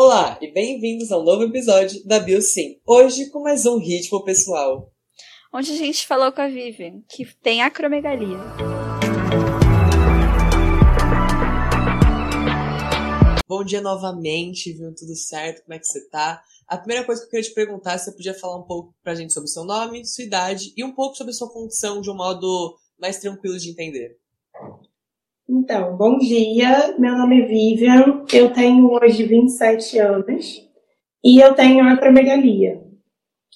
Olá e bem-vindos ao novo episódio da BioSim. Hoje com mais um ritmo pessoal. Onde a gente falou com a Vivian, que tem acromegalia. Bom dia novamente, viu? Tudo certo? Como é que você tá? A primeira coisa que eu queria te perguntar é se você podia falar um pouco pra gente sobre seu nome, sua idade e um pouco sobre a sua função de um modo mais tranquilo de entender. Então, bom dia. Meu nome é Vivian. Eu tenho hoje 27 anos e eu tenho acromegalia,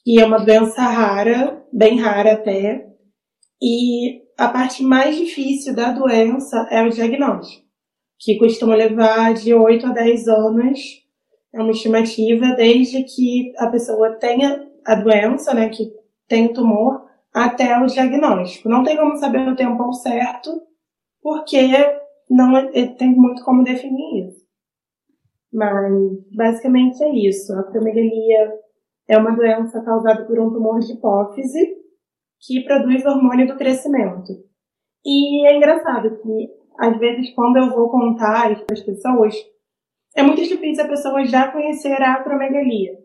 que é uma doença rara, bem rara até. E a parte mais difícil da doença é o diagnóstico, que costuma levar de 8 a 10 anos. É uma estimativa desde que a pessoa tenha a doença, né, que tem o tumor, até o diagnóstico. Não tem como saber o tempo ao certo, porque não é, tem muito como definir isso. Mas, basicamente é isso. A acromegalia é uma doença causada por um tumor de hipófise que produz hormônio do crescimento. E é engraçado que, às vezes, quando eu vou contar para as pessoas, é muito difícil a pessoa já conhecer a acromegalia.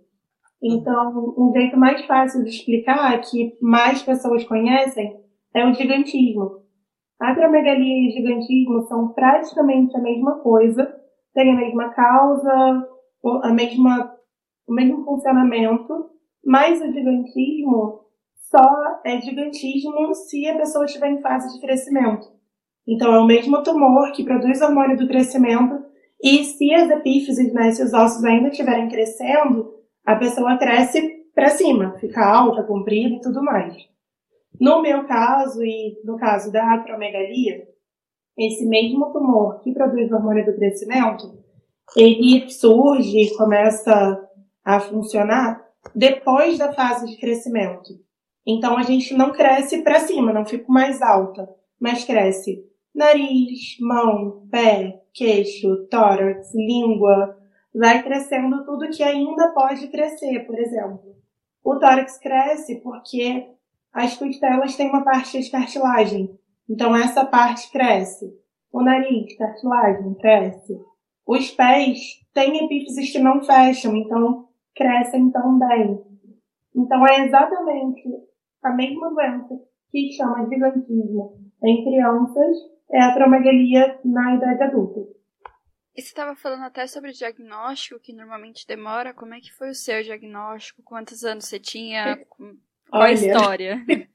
Então, um jeito mais fácil de explicar, que mais pessoas conhecem, é o gigantismo. Acromegalia e gigantismo são praticamente a mesma coisa, têm a mesma causa, a mesma, o mesmo funcionamento, mas o gigantismo só é gigantismo se a pessoa estiver em fase de crescimento. Então, é o mesmo tumor que produz hormônio do crescimento, e se as epífises, né, se os ossos ainda estiverem crescendo, a pessoa cresce para cima, fica alta, comprida e tudo mais. No meu caso e no caso da acromegalia, esse mesmo tumor que produz hormônio do crescimento, ele surge e começa a funcionar depois da fase de crescimento. Então a gente não cresce para cima, não fica mais alta, mas cresce nariz, mão, pé, queixo, tórax, língua, vai crescendo tudo que ainda pode crescer, por exemplo. O tórax cresce porque as costelas têm uma parte de cartilagem, então essa parte cresce. O nariz, cartilagem, cresce. Os pés têm epífises que não fecham, então crescem também. Então é exatamente a mesma doença que chama de gigantismo em crianças, é a acromegalia na idade adulta. E você estava falando até sobre o diagnóstico, que normalmente demora. Como é que foi o seu diagnóstico? Quantos anos você tinha? Qual a história?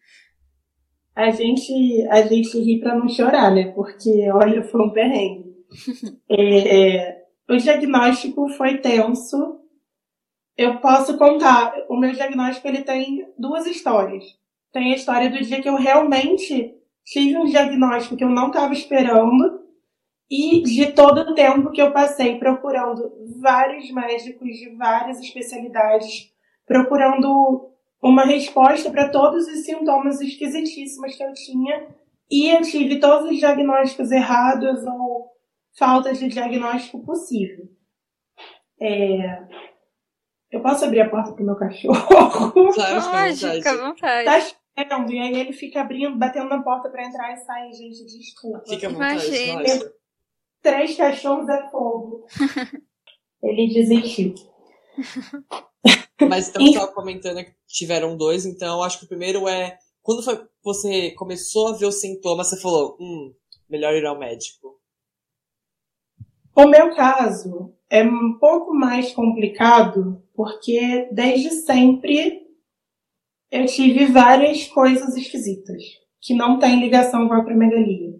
A gente, a gente ri para não chorar, né? Porque, olha, foi um perrengue. é, é, o diagnóstico foi tenso. Eu posso contar. O meu diagnóstico ele tem duas histórias. Tem a história do dia que eu realmente tive um diagnóstico que eu não estava esperando e de todo o tempo que eu passei procurando vários médicos de várias especialidades, procurando uma resposta para todos os sintomas esquisitíssimos que eu tinha e eu tive todos os diagnósticos errados ou falta de diagnóstico possível. É... Eu posso abrir a porta pro meu cachorro? Claro, fica à vontade. Tá esperando, e aí ele fica abrindo, batendo na porta para entrar e sair, gente, desculpa. Fica à vontade. Imagina. Três cachorros é fogo. ele desistiu. Mas então você estava comentando que tiveram dois, então acho que o primeiro é. Quando foi você começou a ver os sintomas, você falou, hum, melhor ir ao médico. O meu caso é um pouco mais complicado, porque desde sempre eu tive várias coisas esquisitas, que não têm ligação com a acromegalia.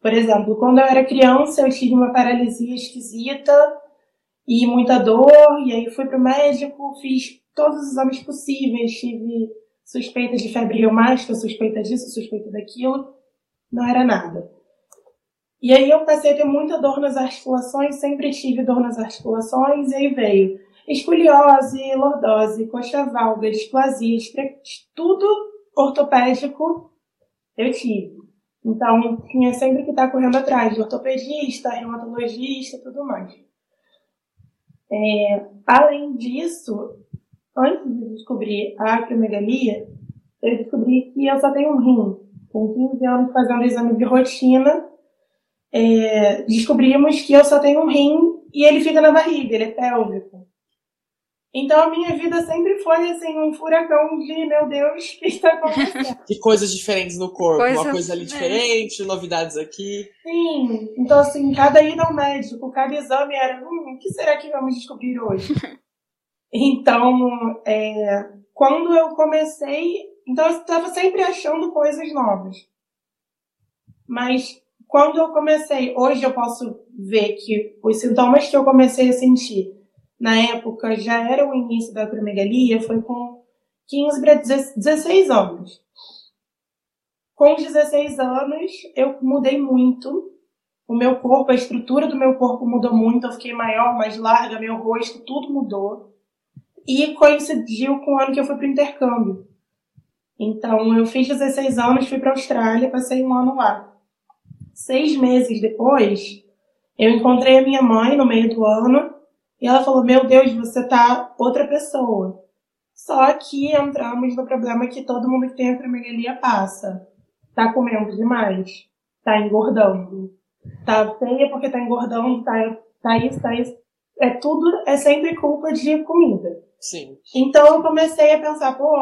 Por exemplo, quando eu era criança, eu tive uma paralisia esquisita e muita dor, e aí fui pro médico, fiz todos os exames possíveis, tive suspeita de febre reumática, suspeita disso, suspeita daquilo, não era nada. E aí eu passei a ter muita dor nas articulações, sempre tive dor nas articulações, e aí veio escoliose, lordose, coxa valga, displasia, tudo ortopédico eu tive. Então, tinha sempre que estar correndo atrás de ortopedista, reumatologista tudo mais. É, além disso, antes de descobrir a acromegalia, eu descobri que eu só tenho um rim. Com 15 anos fazendo exame de rotina, é, descobrimos que eu só tenho um rim e ele fica na barriga, ele é pélvico. Então a minha vida sempre foi assim, um furacão de meu Deus, o que está acontecendo? e coisas diferentes no corpo, Coisa- uma coisa ali é. diferente, novidades aqui. Sim, então assim, cada ida ao médico, cada exame era, hum, o que será que vamos descobrir hoje? então, é, quando eu comecei, então eu estava sempre achando coisas novas. Mas quando eu comecei, hoje eu posso ver que os sintomas que eu comecei a sentir na época já era o início da acromegalia, foi com 15 para 16 anos. Com os 16 anos, eu mudei muito. O meu corpo, a estrutura do meu corpo mudou muito. Eu fiquei maior, mais larga, meu rosto, tudo mudou. E coincidiu com o ano que eu fui para o intercâmbio. Então, eu fiz 16 anos, fui para a Austrália, passei um ano lá. Seis meses depois, eu encontrei a minha mãe no meio do ano e ela falou: Meu Deus, você tá outra pessoa. Só que entramos no problema que todo mundo que tem acromegalia passa. Tá comendo demais, tá engordando, tá feia porque tá engordando, tá, tá isso, tá isso. É tudo, é sempre culpa de comida. Sim. Então eu comecei a pensar, pô,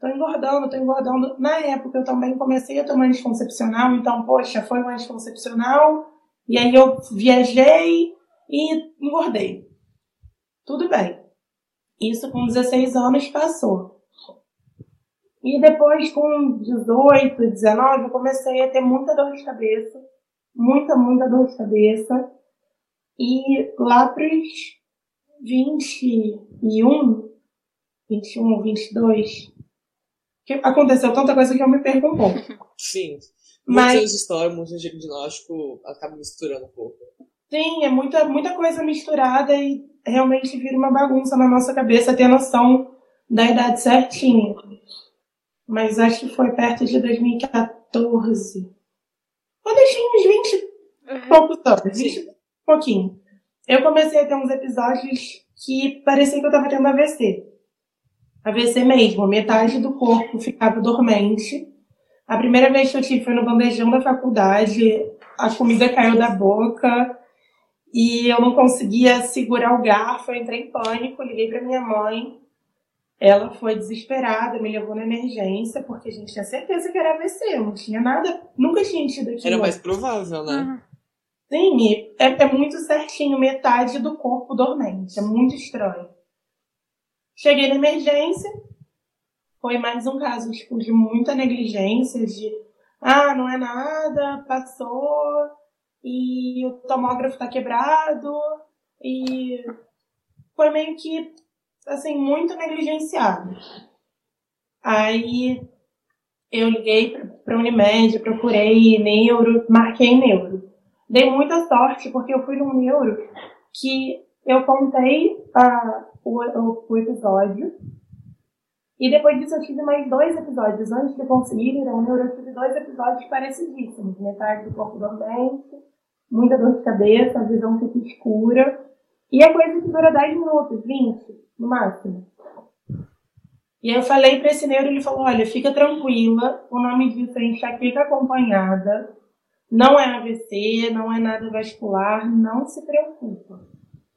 tô engordando, tô engordando. Na época eu também comecei a tomar anticoncepcional, então, poxa, foi um anticoncepcional, e aí eu viajei e engordei. Tudo bem. Isso com 16 anos passou. E depois, com 18, 19, eu comecei a ter muita dor de cabeça. Muita, muita dor de cabeça. E lá pros 21, 21, 22, que aconteceu tanta coisa que eu me perco um pouco. Sim. Mas- Muitas histórias, muitos diagnóstico acaba misturando um pouco. Sim, é muita, muita coisa misturada e realmente vira uma bagunça na nossa cabeça ter noção da idade certinha. Mas acho que foi perto de 2014. Eu deixei uns 20 e Uhum. poucos anos, Sim. 20 e pouquinho. Eu comecei a ter uns episódios que parecia que eu tava tendo AVC. AVC mesmo, metade do corpo ficava dormente. A primeira vez que eu tive foi no bandejão da faculdade, a comida caiu da boca e eu não conseguia segurar o garfo, eu entrei em pânico, liguei pra minha mãe. Ela foi desesperada, me levou na emergência, porque a gente tinha certeza que era AVC, não tinha nada, nunca tinha tido aquilo. Era mais provável, né? Uhum. Sim, é, é muito certinho, metade do corpo dormente. É muito estranho. Cheguei na emergência, foi mais um caso tipo, de muita negligência, de ah, não é nada, passou, e o tomógrafo tá quebrado, e foi meio que, assim, muito negligenciado. Aí eu liguei pra- pra Unimed, procurei neuro, marquei neuro. Dei muita sorte, porque eu fui num neuro que eu contei ah, o, o, episódio. E depois disso eu tive mais dois episódios. Antes de conseguir ir ao neuro, eu tive dois episódios parecidíssimos. Metade do corpo dormente, muita dor de cabeça, a visão fica escura. E é coisa que dura 10 minutos, 20, no máximo. E eu falei pra esse neuro, ele falou, olha, fica tranquila, o nome disso é enxaqueca acompanhada, não é AVC, não é nada vascular, não se preocupa.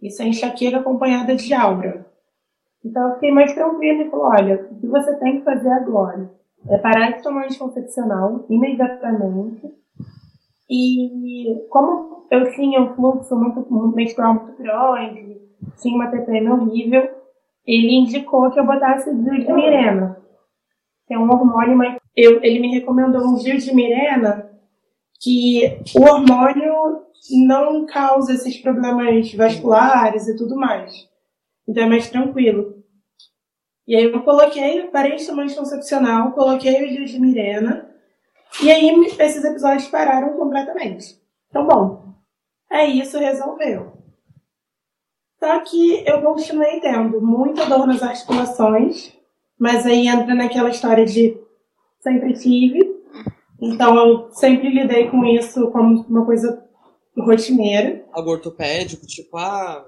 Isso é enxaqueca acompanhada de aura. Então eu fiquei mais tranquila e falou, olha, o que você tem que fazer agora é parar de tomar anticoncepcional imediatamente. E como eu tinha um fluxo muito, muito menstrual muito grande, tinha uma TPM horrível, ele indicou que eu botasse Gil de Mirena, que é um hormônio, mas eu, ele me recomendou um Gil de Mirena, que o hormônio não causa esses problemas vasculares e tudo mais. Então é mais tranquilo. E aí eu coloquei, parei de tomar anticoncepcional, coloquei o Gil de Mirena, e aí esses episódios pararam completamente. Então, bom, é isso, resolveu. Só que eu continuei tendo muita dor nas articulações, mas aí entra naquela história de sempre tive. Então eu sempre lidei com isso como uma coisa rotineira. Algo ortopédico, tipo, ah,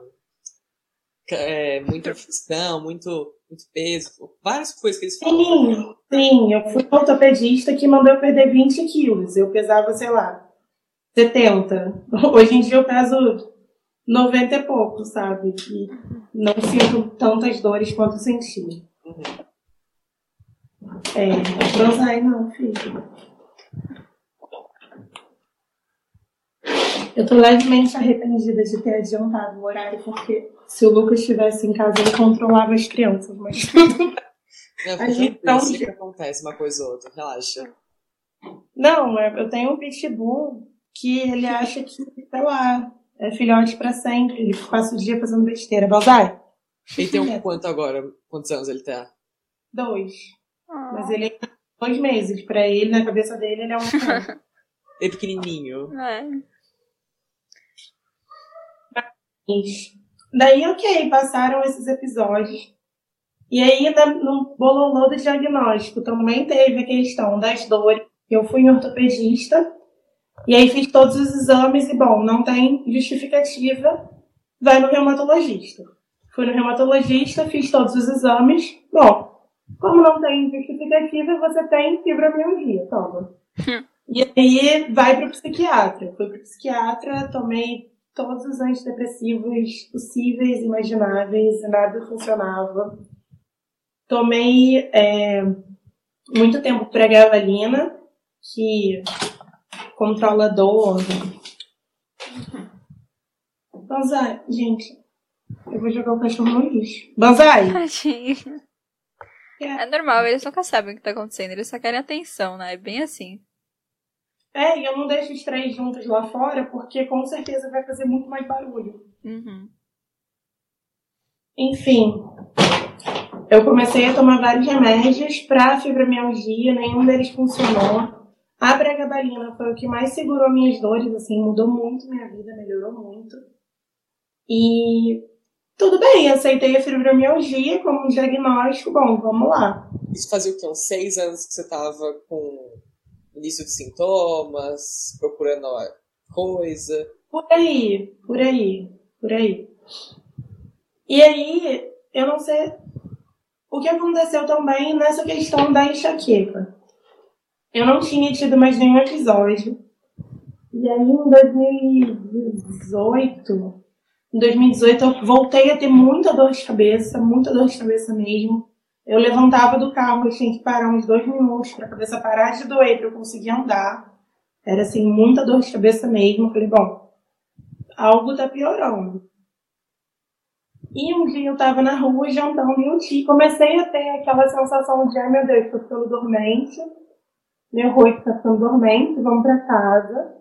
é, muita fricção, muito, muito peso, várias coisas que eles falam. Sim, sim, eu fui ortopedista que mandou eu perder 20 quilos. Eu pesava, sei lá, 70. Hoje em dia eu peso 90 e pouco, sabe? Que não sinto tantas dores quanto senti. Uhum. É, Bonsai não, filho. Eu tô levemente arrependida de ter adiantado o horário, porque se o Lucas estivesse em casa, ele controlava as crianças, mas Não, A gente não não- sempre acontece uma coisa ou outra, relaxa. Não, é- eu tenho um pitbull que ele acha que, sei lá, é filhote pra sempre. Ele passa o dia fazendo besteira. Baldai? Ele tem um quanto agora? Quantos anos ele tá? Dois. Ah. Mas ele é dois meses. Pra ele, na cabeça dele, ele é um. é pequenininho. É. Daí, ok, passaram esses episódios. E aí, no bololô do diagnóstico, também teve a questão das dores. Eu fui em ortopedista, e aí fiz todos os exames, e bom, não tem justificativa, vai no reumatologista. Fui no reumatologista, fiz todos os exames. Bom, como não tem justificativa, você tem fibromialgia, toma. E aí vai pro psiquiatra. Fui pro psiquiatra, tomei todos os antidepressivos possíveis, imagináveis, e nada funcionava. Tomei é, muito tempo pregabalina, que controla dor. Banzai, gente, eu vou jogar o cachorro no lixo. Banzai! Tadinho. É normal, eles nunca sabem o que tá acontecendo, eles só querem atenção, né? É bem assim. É, e eu não deixo os três juntos lá fora, porque com certeza vai fazer muito mais barulho. Uhum. Enfim, eu comecei a tomar vários remédios para fibromialgia, nenhum deles funcionou. A pregabalina foi o que mais segurou minhas dores, assim, mudou muito minha vida, melhorou muito. E tudo bem, aceitei a fibromialgia como um diagnóstico, bom, vamos lá. Isso fazia o quê? Uns seis anos que você tava com início de sintomas, procurando coisa. Por aí, por aí, por aí. E aí, eu não sei o que aconteceu também nessa questão da enxaqueca. Eu não tinha tido mais nenhum episódio. E aí, em 2018, em 2018, eu voltei a ter muita dor de cabeça, muita dor de cabeça mesmo. Eu levantava do carro, eu tinha que parar uns dois minutos para a cabeça parar de doer, para eu conseguir andar. Era assim, muita dor de cabeça mesmo. Eu falei, bom, algo tá piorando. E um dia eu tava na rua jantando e eu ti- comecei a ter aquela sensação de, ai meu Deus, tô ficando dormente, meu rosto tá ficando dormente, vamos pra casa.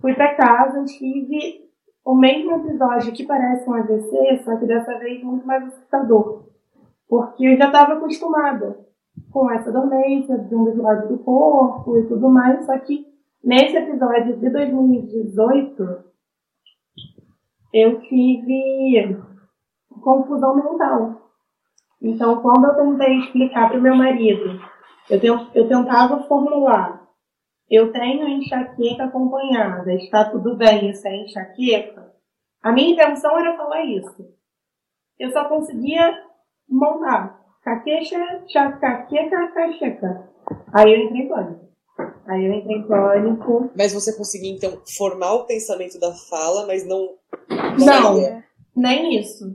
Fui pra casa, tive o mesmo episódio que parece um AVC, só que dessa vez muito mais assustador. Porque eu já estava acostumada com essa dormência de um dos lados do corpo e tudo mais, só que nesse episódio de 2018 eu tive confusão mental. Então, quando eu tentei explicar para o meu marido, eu, ten- eu tentava formular: eu tenho enxaqueca acompanhada, está tudo bem, isso é enxaqueca? A minha intenção era falar isso. Eu só conseguia montar caquecha, chacaqueca, cacheca. Aí eu entrei em pânico. Aí eu entrei em pânico. Mas você conseguia, então, formar o pensamento da fala, mas não. Não. saía. Nem isso.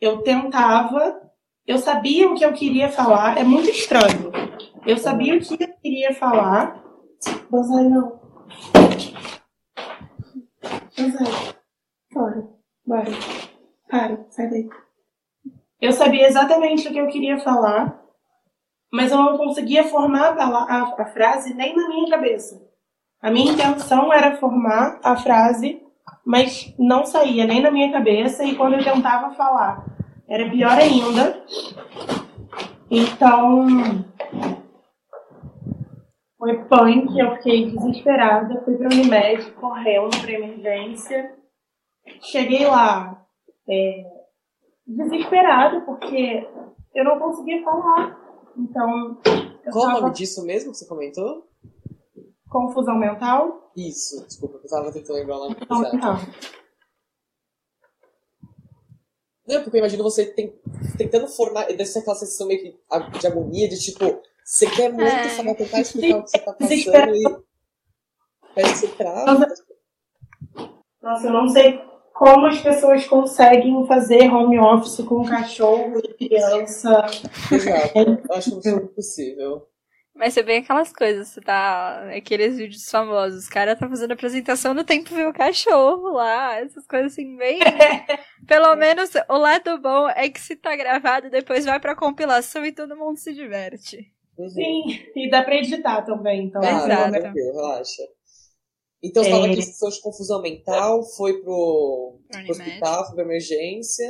Eu tentava, eu sabia o que eu queria falar, é muito estranho. Eu sabia o que eu queria falar, mas aí não. Mas aí, fora, bora, para, sai daí. Eu sabia exatamente o que eu queria falar, mas eu não conseguia formar a, a- a frase nem na minha cabeça. A minha intenção era formar a frase mas não saía nem na minha cabeça e quando eu tentava falar era pior ainda. Então foi punk, eu fiquei desesperada, fui para o Unimed correndo para emergência. Cheguei lá é, desesperada porque eu não conseguia falar. Então eu Qual o tava nome disso mesmo que você comentou? confusão mental. Isso, desculpa, eu tava tentando lembrar o nome exato. mental. Não, porque eu imagino você tem- tentando formar. Deve ser aquela sensação meio que de agonia, de tipo, você quer muito É. falar, tentar explicar o que você tá passando e. Parece que você trava. Nossa, eu não sei como as pessoas conseguem fazer home office com cachorro e criança. Exato. Eu acho que é impossível. Mas você vê aquelas coisas, você tá. Aqueles vídeos famosos, os caras tá fazendo apresentação no tempo ver o cachorro lá, essas coisas assim, bem. Pelo menos o lado bom é que se tá gravado, depois vai pra compilação e todo mundo se diverte. Uhum. Sim, e dá pra editar também, então. Ah, Exato. Relaxa. Então, você é... falou que você de confusão mental, foi pro, pro hospital, foi pra emergência.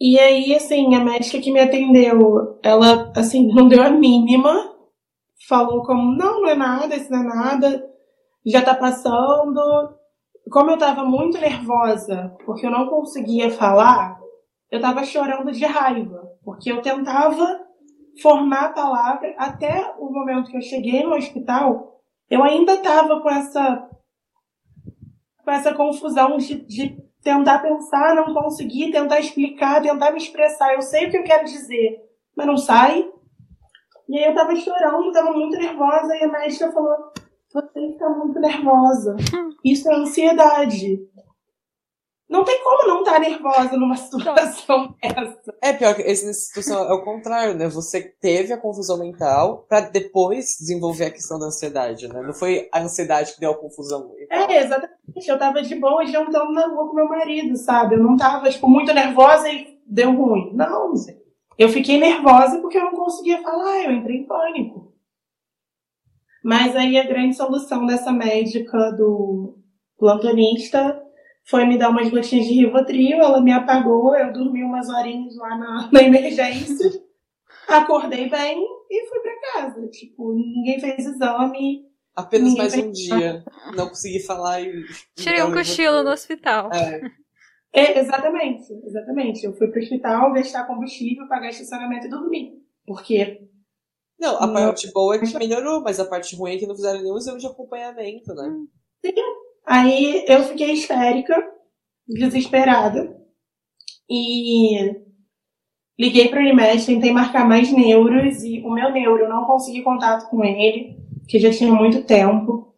E aí, assim, a médica que me atendeu, ela, assim, não deu a mínima. Falou como, não, não é nada, isso não é nada, já tá passando. Como eu tava muito nervosa, porque eu não conseguia falar, eu tava chorando de raiva, porque eu tentava formar a palavra até o momento que eu cheguei no hospital, eu ainda tava com essa com essa confusão de, de tentar pensar, não conseguir, tentar explicar, tentar me expressar. Eu sei o que eu quero dizer, mas não sai. E aí eu tava chorando, tava muito nervosa, e a médica falou: Você está muito nervosa. Isso é ansiedade. Não tem como não estar tá nervosa numa situação dessa. É pior que essa situação é o contrário, né? Você teve a confusão mental para depois desenvolver a questão da ansiedade, né? Não foi a ansiedade que deu a confusão. É, exatamente. Eu tava de boa jantando na rua com meu marido, sabe? Eu não tava, tipo, muito nervosa e deu ruim. Não. Eu fiquei nervosa porque eu não conseguia falar, eu entrei em pânico. Mas aí a grande solução dessa médica do plantonista foi me dar umas gotinhas de Rivotril, ela me apagou, eu dormi umas horinhas lá na, na emergência, acordei bem e fui para casa. Tipo, ninguém fez exame. Apenas mais um dia. Não consegui falar e. Tirei um cochilo no hospital. É. é. exatamente, exatamente. Eu fui pro hospital gastar combustível, pagar estacionamento e dormir. Porque não, a parte boa é que melhorou, mas a parte ruim é que não fizeram nenhum exame de acompanhamento, né? Sim, Aí eu fiquei histérica, desesperada. E liguei para o Unimed, tentei marcar mais neuros e o meu neuro não consegui contato com ele, que já tinha muito tempo.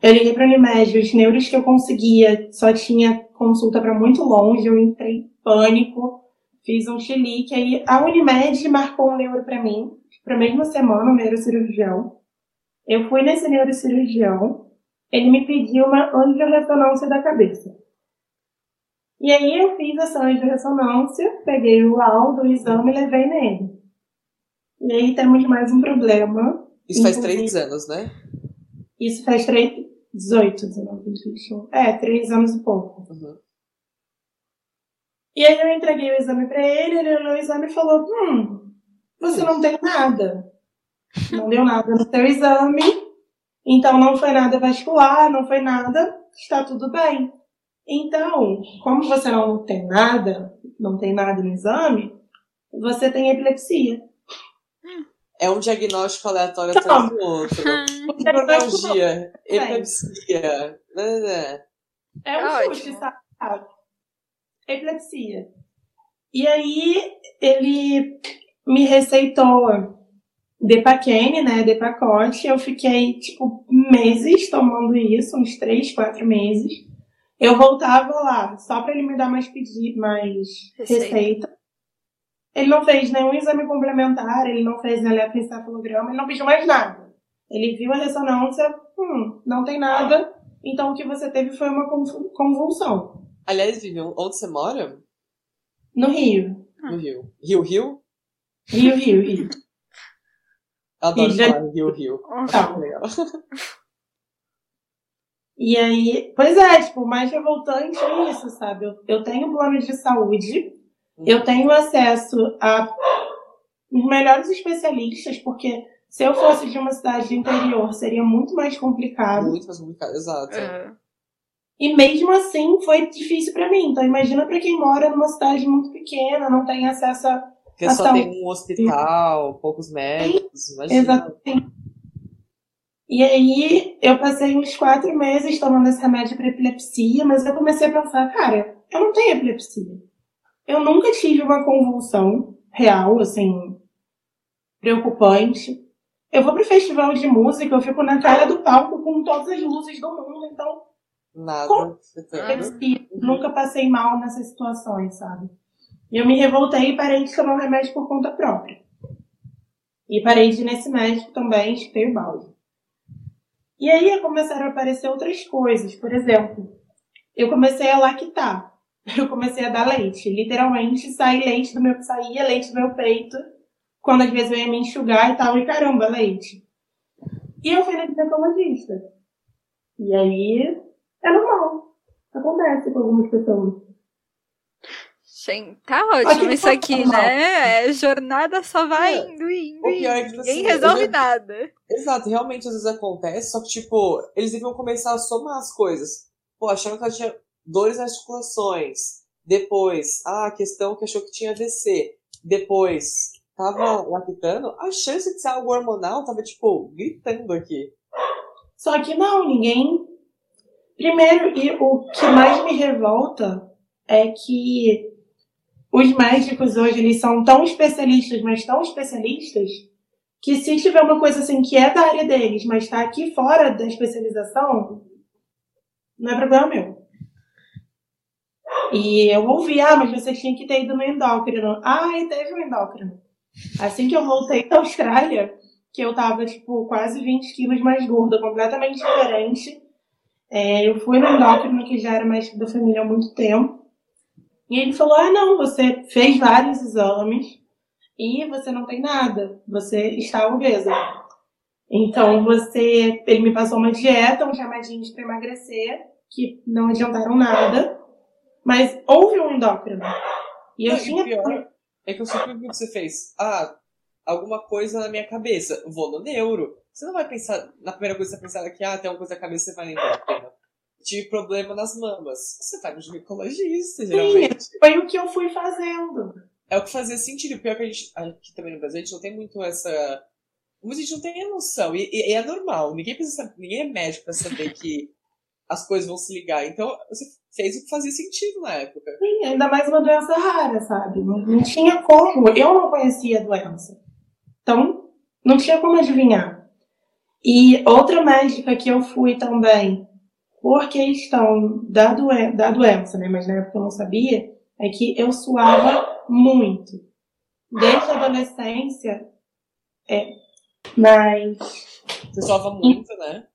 Eu liguei para o Unimed, os neuros que eu conseguia só tinha consulta para muito longe, eu entrei em pânico, fiz um chilique. Aí a Unimed marcou um neuro para mim, para a mesma semana, um neurocirurgião. Eu fui nesse neurocirurgião, ele me pediu uma angiorressonância da cabeça. E aí eu fiz essa angiorressonância, peguei o laudo, o exame e levei nele. E aí temos mais um problema. Isso faz três anos, né? Isso faz três, 18, 19, 21. É, três anos e pouco. Uhum. E aí eu entreguei o exame para ele, ele olhou o exame e falou, hum, você não tem nada. Não deu nada no seu exame, então, não foi nada vascular, não foi nada, está tudo bem. Então, como você não tem nada, não tem nada no exame, você tem epilepsia. É um diagnóstico aleatório atrás do outro. Fibromialgia, epilepsia. É um chute, sabe? Epilepsia. E aí, ele me receitou Depaquene, né, de pacote, eu fiquei, tipo, meses tomando isso, uns três, quatro meses. Eu voltava lá, só para ele me dar mais pedido, mais receita. receita. Ele não fez nenhum exame complementar, ele não fez eletroencefalograma, ele não pediu mais nada. Ele viu a ressonância, hum, não tem nada, então o que você teve foi uma convulsão. Aliás, Vivian, onde você mora? No Rio. No Rio. Rio, Rio? Rio, Rio, Rio. Adoro já... falar Rio Rio. Tá. E aí, pois é, tipo, o mais revoltante é isso, sabe? Eu, eu tenho plano de saúde, uhum. eu tenho acesso a os melhores especialistas, porque se eu fosse de uma cidade de interior, seria muito mais complicado. Muito mais complicado, exato. É. E mesmo assim foi difícil para mim. Então imagina para quem mora numa cidade muito pequena, não tem acesso a porque só tem um hospital, poucos médicos, imagina. Exatamente. E aí eu passei uns quatro meses tomando esse remédio para epilepsia, mas eu comecei a pensar, cara, eu não tenho epilepsia. Eu nunca tive uma convulsão real, assim, preocupante. Eu vou pro festival de música, eu fico na cara do palco com todas as luzes do mundo, então Nada. Como? afetando. E nunca passei mal nessas situações, sabe? E eu me revoltei e parei de tomar o remédio por conta própria. E parei de ir nesse médico também, chutei o balde. E aí começaram a aparecer outras coisas. Por exemplo, eu comecei a lactar. Eu comecei a dar leite. Literalmente, sai leite do meu, saía leite do meu peito. Quando às vezes eu ia me enxugar e tal, e caramba, leite. E eu fui na ginecologista. E aí, é normal. Acontece com algumas pessoas. Gente, tá ótimo Aqui isso aqui, né? É, jornada só vai É. indo, indo, é indo. que, Ninguém assim, resolve já- nada. Exato, realmente às vezes acontece, só que, tipo, eles deviam começar a somar as coisas. Pô, achando que ela tinha dores nas articulações. Depois, ah, a questão que achou que tinha AVC. Depois, tava lactando. A chance de ser algo hormonal tava, tipo, gritando aqui. Só que não, ninguém. Primeiro, e o que mais me revolta é que os médicos hoje eles são tão especialistas, mas tão especialistas, que se tiver uma coisa assim que é da área deles, mas está aqui fora da especialização, não é problema meu. E eu ouvi, ah, mas você tinha que ter ido no endócrino. Ah, e teve um endócrino. Assim que eu voltei da Austrália, que eu tava, tipo, quase 20 quilos mais gorda, completamente diferente. É, eu fui no endócrino, que já era médico da família há muito tempo. E ele falou: ah, não, você fez vários exames e você não tem nada. Você está obesa. Então você. Ele me passou uma dieta, uns remédios para emagrecer, que não adiantaram nada. Mas houve um endócrino. E eu Não, tinha. pior é que eu o que você fez. Ah, alguma coisa na minha cabeça. Vou no neuro. Você não vai pensar, na primeira coisa que você pensar aqui, ah, tem alguma coisa na cabeça, você vai no endócrino. Tive problema nas mamas. Você vai no ginecologista, geralmente. Foi o que eu fui fazendo. É o que fazia sentido. Pior que a gente, aqui também no Brasil, a gente não tem muito essa. A gente não tem noção. E, e- é normal. Ninguém precisa ninguém é médico pra saber que as coisas vão se ligar. Então, você fez o que fazia sentido na época. Sim, ainda mais uma doença rara, sabe? Não, não tinha como. Eu não conhecia a doença. Então, não tinha como adivinhar. E outra médica que eu fui também, por questão da, doen da doença, né? Mas na época eu não sabia, é que eu suava muito. Desde a adolescência, é, mas Você suava muito, né?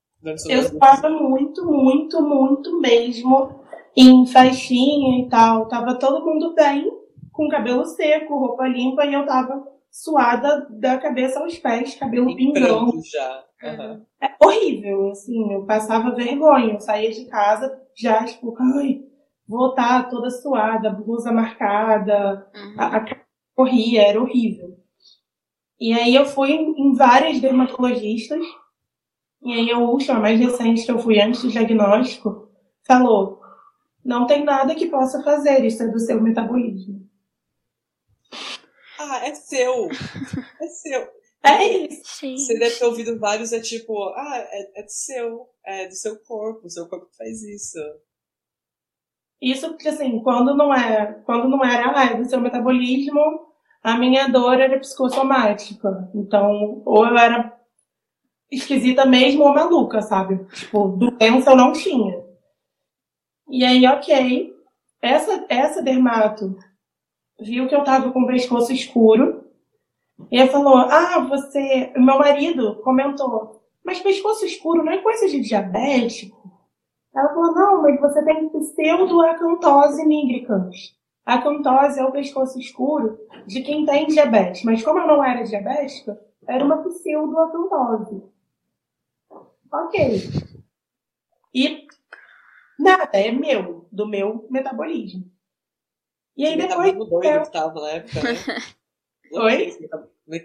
Eu suava muito, muito, muito mesmo em festinha e tal. Tava todo mundo bem, com cabelo seco, roupa limpa, e eu tava suada da cabeça aos pés, cabelo pingando. já. Aham. É horrível, assim, eu passava vergonha. Eu saía de casa já, tipo, ai, vou estar toda suada, blusa marcada, a, a cara corria, era horrível. E aí eu fui em, em várias dermatologistas, e aí a última, a mais recente que eu fui antes do diagnóstico, falou, não tem nada que possa fazer, isso é do seu metabolismo. Ah, é seu. É seu. É isso. Você deve ter ouvido vários, é tipo, ah, é, é do seu. É do seu corpo. O seu corpo faz isso. Isso porque, assim, quando não, é, quando não era ah, é do seu metabolismo, a minha dor era psicossomática. Então, ou eu era esquisita mesmo ou maluca, sabe? Tipo, doença eu não tinha. E aí, ok. Essa, essa dermato viu que eu tava com o pescoço escuro. E aí falou: Ah, você. Meu marido comentou, mas pescoço escuro não é coisa de diabético? Ela falou, não, mas você tem pseudoacantose nigricans. Acantose é o pescoço escuro de quem tem diabetes. Mas como eu não era diabética, era uma pseudoacantose. Ok. E nada, é meu, do meu metabolismo. E aí Que depois... metabolismo doido que tava na época, né? Oi?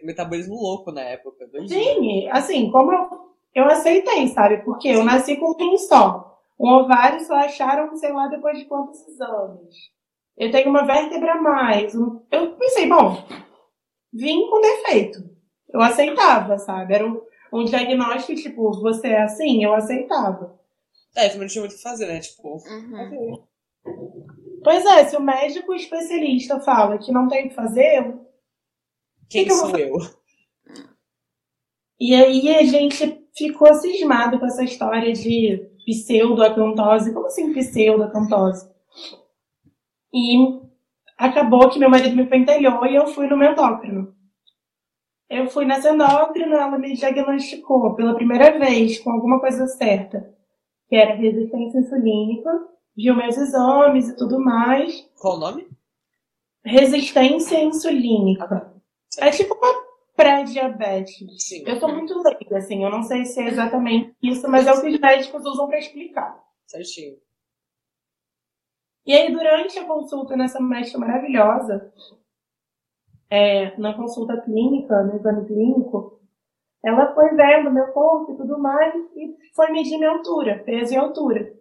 Metabolismo louco na época. doidinho. Sim, assim, como eu, eu aceitei, sabe? Porque eu nasci com um só. Um ovário só acharam, sei lá, depois de quantos exames. Eu tenho uma vértebra a mais. um- Eu pensei, bom, vim com defeito. Eu aceitava, sabe? Era um, um diagnóstico, tipo, você é assim, eu aceitava. É, também não tinha muito o que fazer, né? Tipo, Uhum. Pois é, se o médico especialista fala que não tem o que fazer, eu Quem que eu vou sou eu? E aí a gente ficou cismado com essa história de pseudoacantose. Como assim pseudoacantose? E acabou que meu marido me pentelhou e eu fui no meu endócrino. Eu fui nessa endócrina, ela me diagnosticou pela primeira vez com alguma coisa certa, que era resistência insulínica, viu meus exames e tudo mais. Qual o nome? Resistência insulínica. É tipo uma pré-diabetes. Sim. Eu tô muito leiga, assim, eu não sei se é exatamente isso, mas é o que os médicos usam para explicar. Certinho. E aí, durante a consulta nessa médica maravilhosa, é, na consulta clínica, no exame clínico, ela foi vendo meu corpo e tudo mais e foi medir minha altura, peso e altura.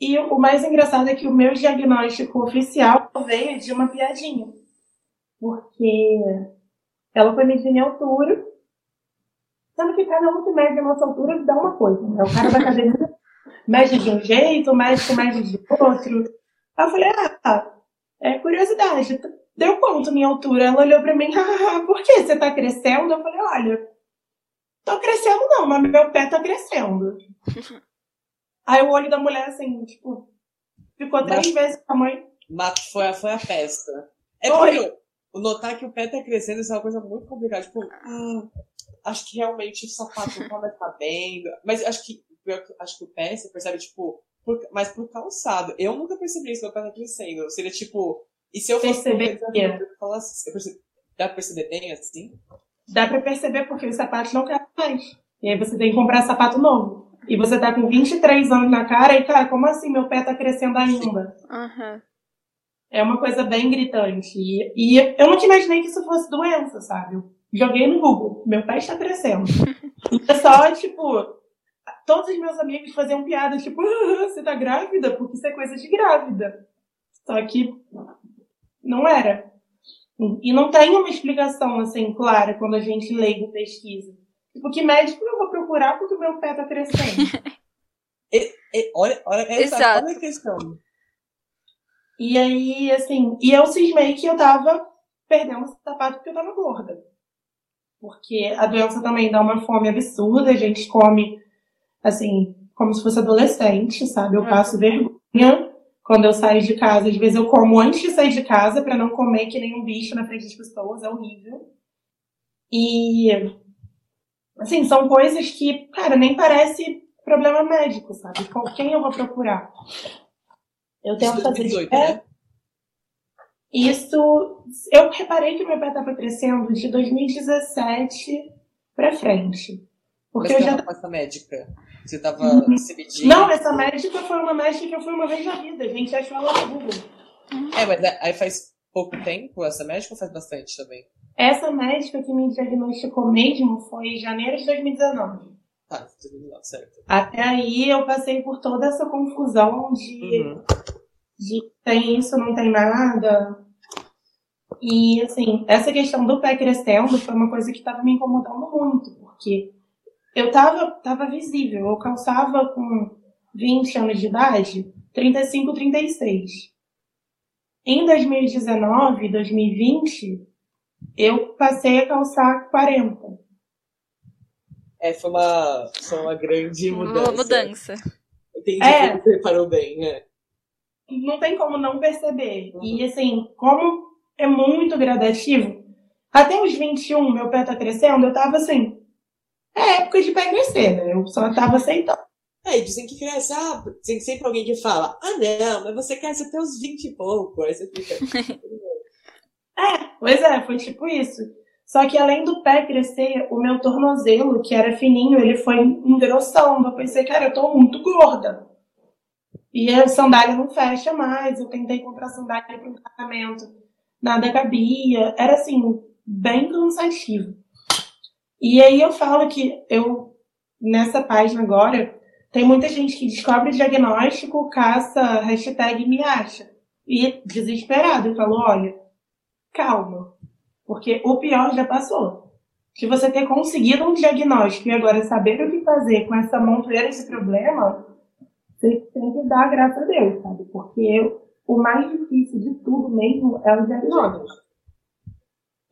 E o mais engraçado é que o meu diagnóstico oficial veio de uma piadinha. Porque ela foi medir minha altura, sendo que cada um que mede a nossa altura dá uma coisa. Né? O cara da academia mede de um jeito, o médico mede de outro. Aí eu falei, ah, é curiosidade. Deu quanto minha altura? Ela olhou pra mim, ah, por que você tá crescendo? Eu falei, olha, tô crescendo não, mas meu pé tá crescendo. Aí o olho da mulher, assim, tipo, ficou três Mas- vezes o tamanho. Mas foi, a- foi a festa. É Foi. porque o notar que o pé tá crescendo isso é uma coisa muito complicada. Tipo, ah, acho que realmente o sapato não tá mais cabendo. Mas acho que, acho que o pé você percebe, tipo, por, mas por calçado. Eu nunca percebi isso, meu pé tá crescendo. Seria tipo. E se eu fosse. Perceber falar assim, Dá pra perceber bem assim? Dá pra perceber porque os sapatos não cabem mais. E aí você tem que comprar sapato novo. E você tá com 23 anos na cara e, cara, como assim meu pé tá crescendo ainda? Aham. É uma coisa bem gritante. E, e eu nunca imaginei que isso fosse doença, sabe? Eu joguei no Google, meu pé está crescendo. É só, tipo, todos os meus amigos faziam piada, tipo, "Ah, você tá grávida? Porque isso é coisa de grávida. Só que não era. E não tem uma explicação, assim, clara quando a gente leigo pesquisa. Tipo, que médico eu vou procurar porque o meu pé tá crescendo? E, olha, olha, essa, Exato. olha a questão. E aí, assim, e eu cismei que eu tava perdendo o sapato porque eu tava gorda. Porque a doença também dá uma fome absurda, a gente come, assim, como se fosse adolescente, sabe? Eu Uhum. passo vergonha quando eu saio de casa. Às vezes eu como antes de sair de casa pra não comer que nem um bicho na frente das pessoas, é horrível. E, assim, são coisas que, cara, nem parece problema médico, sabe? Com quem eu vou procurar? Eu tento fazer 2018, dieta. né? Isso, eu reparei que meu pé estava crescendo de 2017 pra frente. Porque Mas eu já. com essa médica. Você tava Uhum. se medindo. Não, essa médica foi uma médica que eu fui uma vez na vida. A gente achou ela no Google. É, mas aí faz pouco tempo essa médica ou faz bastante também? Essa médica que me diagnosticou mesmo foi em janeiro de 2019. Tá, 2019, certo. Até aí eu passei por toda essa confusão de, Uhum. de tem isso, não tem nada. E assim, essa questão do pé crescendo foi uma coisa que estava me incomodando muito, porque eu tava, tava visível, eu calçava com 20 anos de idade, 35, 36. Em 2019, 2020, eu passei a calçar 40. É, foi uma, foi uma grande mudança. Uma mudança. Entendi É. que você reparou bem, é. não tem como não perceber. E assim, como é muito gradativo, até os 21, meu pé tá crescendo, eu tava assim. É época de pé crescer, né? Eu só tava aceitando. É, e dizem que cresce, ah, tem sempre alguém que fala, ah não, mas você cresce até os 20 e pouco. Aí você fica. É, pois é, foi tipo isso. Só que além do pé crescer, o meu tornozelo, que era fininho, ele foi engrossando. Eu pensei, cara, eu tô muito gorda. E a sandália não fecha mais. Eu tentei comprar sandália para um casamento. Nada cabia. Era assim, bem cansativo. E aí eu falo que eu, nessa página agora, tem muita gente que descobre o diagnóstico, caça hashtag me acha. E desesperado, eu falo, olha, calma. Porque o pior já passou. Se você ter conseguido um diagnóstico e agora saber o que fazer com essa montoeira de problema, você tem que dar graças a Deus, sabe? Porque o mais difícil de tudo mesmo é o diagnóstico.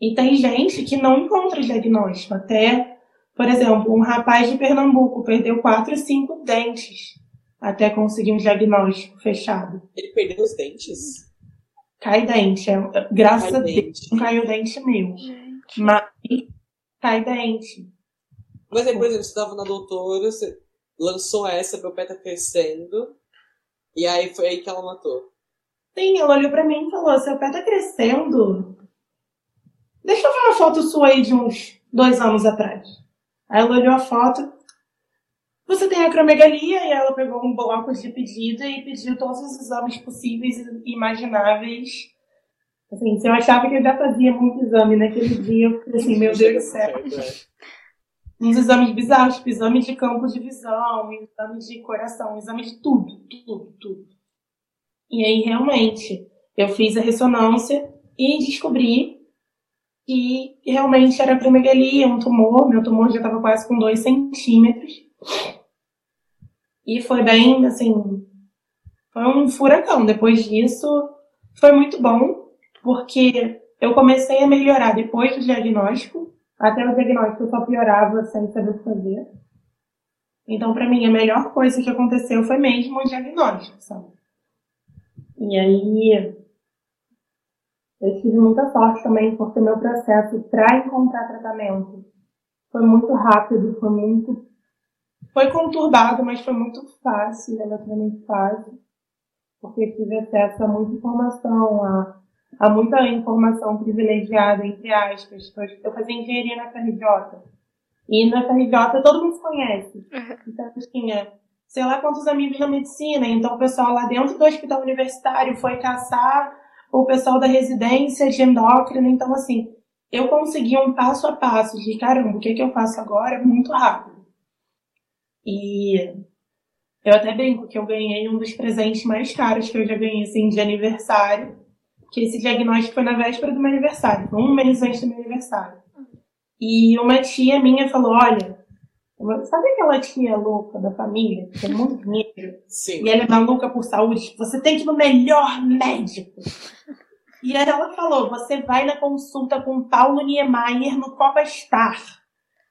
E tem gente que não encontra diagnóstico. Até, por exemplo, um rapaz de Pernambuco perdeu quatro, cinco dentes até conseguir um diagnóstico fechado. Ele perdeu os dentes? Cai dente. É, graças Cai a Deus, dente. não caiu dente meu. Gente. Mas cai dente. Mas aí, por exemplo, você estava na doutora, você lançou essa, meu pé tá crescendo. E aí foi aí que ela matou. Sim, ela olhou pra mim e falou: seu pé tá crescendo. Deixa eu ver uma foto sua aí de uns dois anos atrás. Aí ela olhou a foto. Você tem acromegalia? E ela pegou um bloco de pedido e pediu todos os exames possíveis e imagináveis. Assim, se eu achava que eu já fazia muito exame naquele dia, eu falei assim, meu Deus do céu. Uns exames bizarros, tipo exame de campo de visão, exame de coração, exame de tudo, tudo, tudo. E aí, realmente, eu fiz a ressonância e descobri que realmente era acromegalia, um tumor. Meu tumor já estava quase com 2 centímetros. E foi bem, assim, foi um furacão. Depois disso, foi muito bom, porque eu comecei a melhorar depois do diagnóstico. Até o diagnóstico só piorava sem saber o que fazer. Então, pra mim, a melhor coisa que aconteceu foi mesmo o diagnóstico, sabe? E aí, eu tive muita sorte também, porque meu processo para encontrar tratamento foi muito rápido, foi muito. Foi conturbado, mas foi muito fácil, relativamente fácil, porque tive acesso a muita informação, a, a muita informação privilegiada, entre aspas. Eu fazia engenharia na FRJ. E na FRJ todo mundo se conhece. Então eu tinha sei lá quantos amigos na medicina. Então o pessoal lá dentro do hospital universitário foi caçar o pessoal da residência de endócrina. Então, assim, eu consegui um passo a passo de caramba, o que, que eu faço agora muito rápido. E eu até brinco que eu ganhei um dos presentes mais caros que eu já ganhei assim, de aniversário. Que esse diagnóstico foi na véspera do meu aniversário, um mês antes do meu aniversário. E uma tia minha falou: Olha, sabe aquela tia louca da família, que tem muito dinheiro? Sim. E ela é maluca por saúde, você tem que ir no melhor médico. E aí ela falou, você vai na consulta com o Paulo Niemeyer no Copa Star.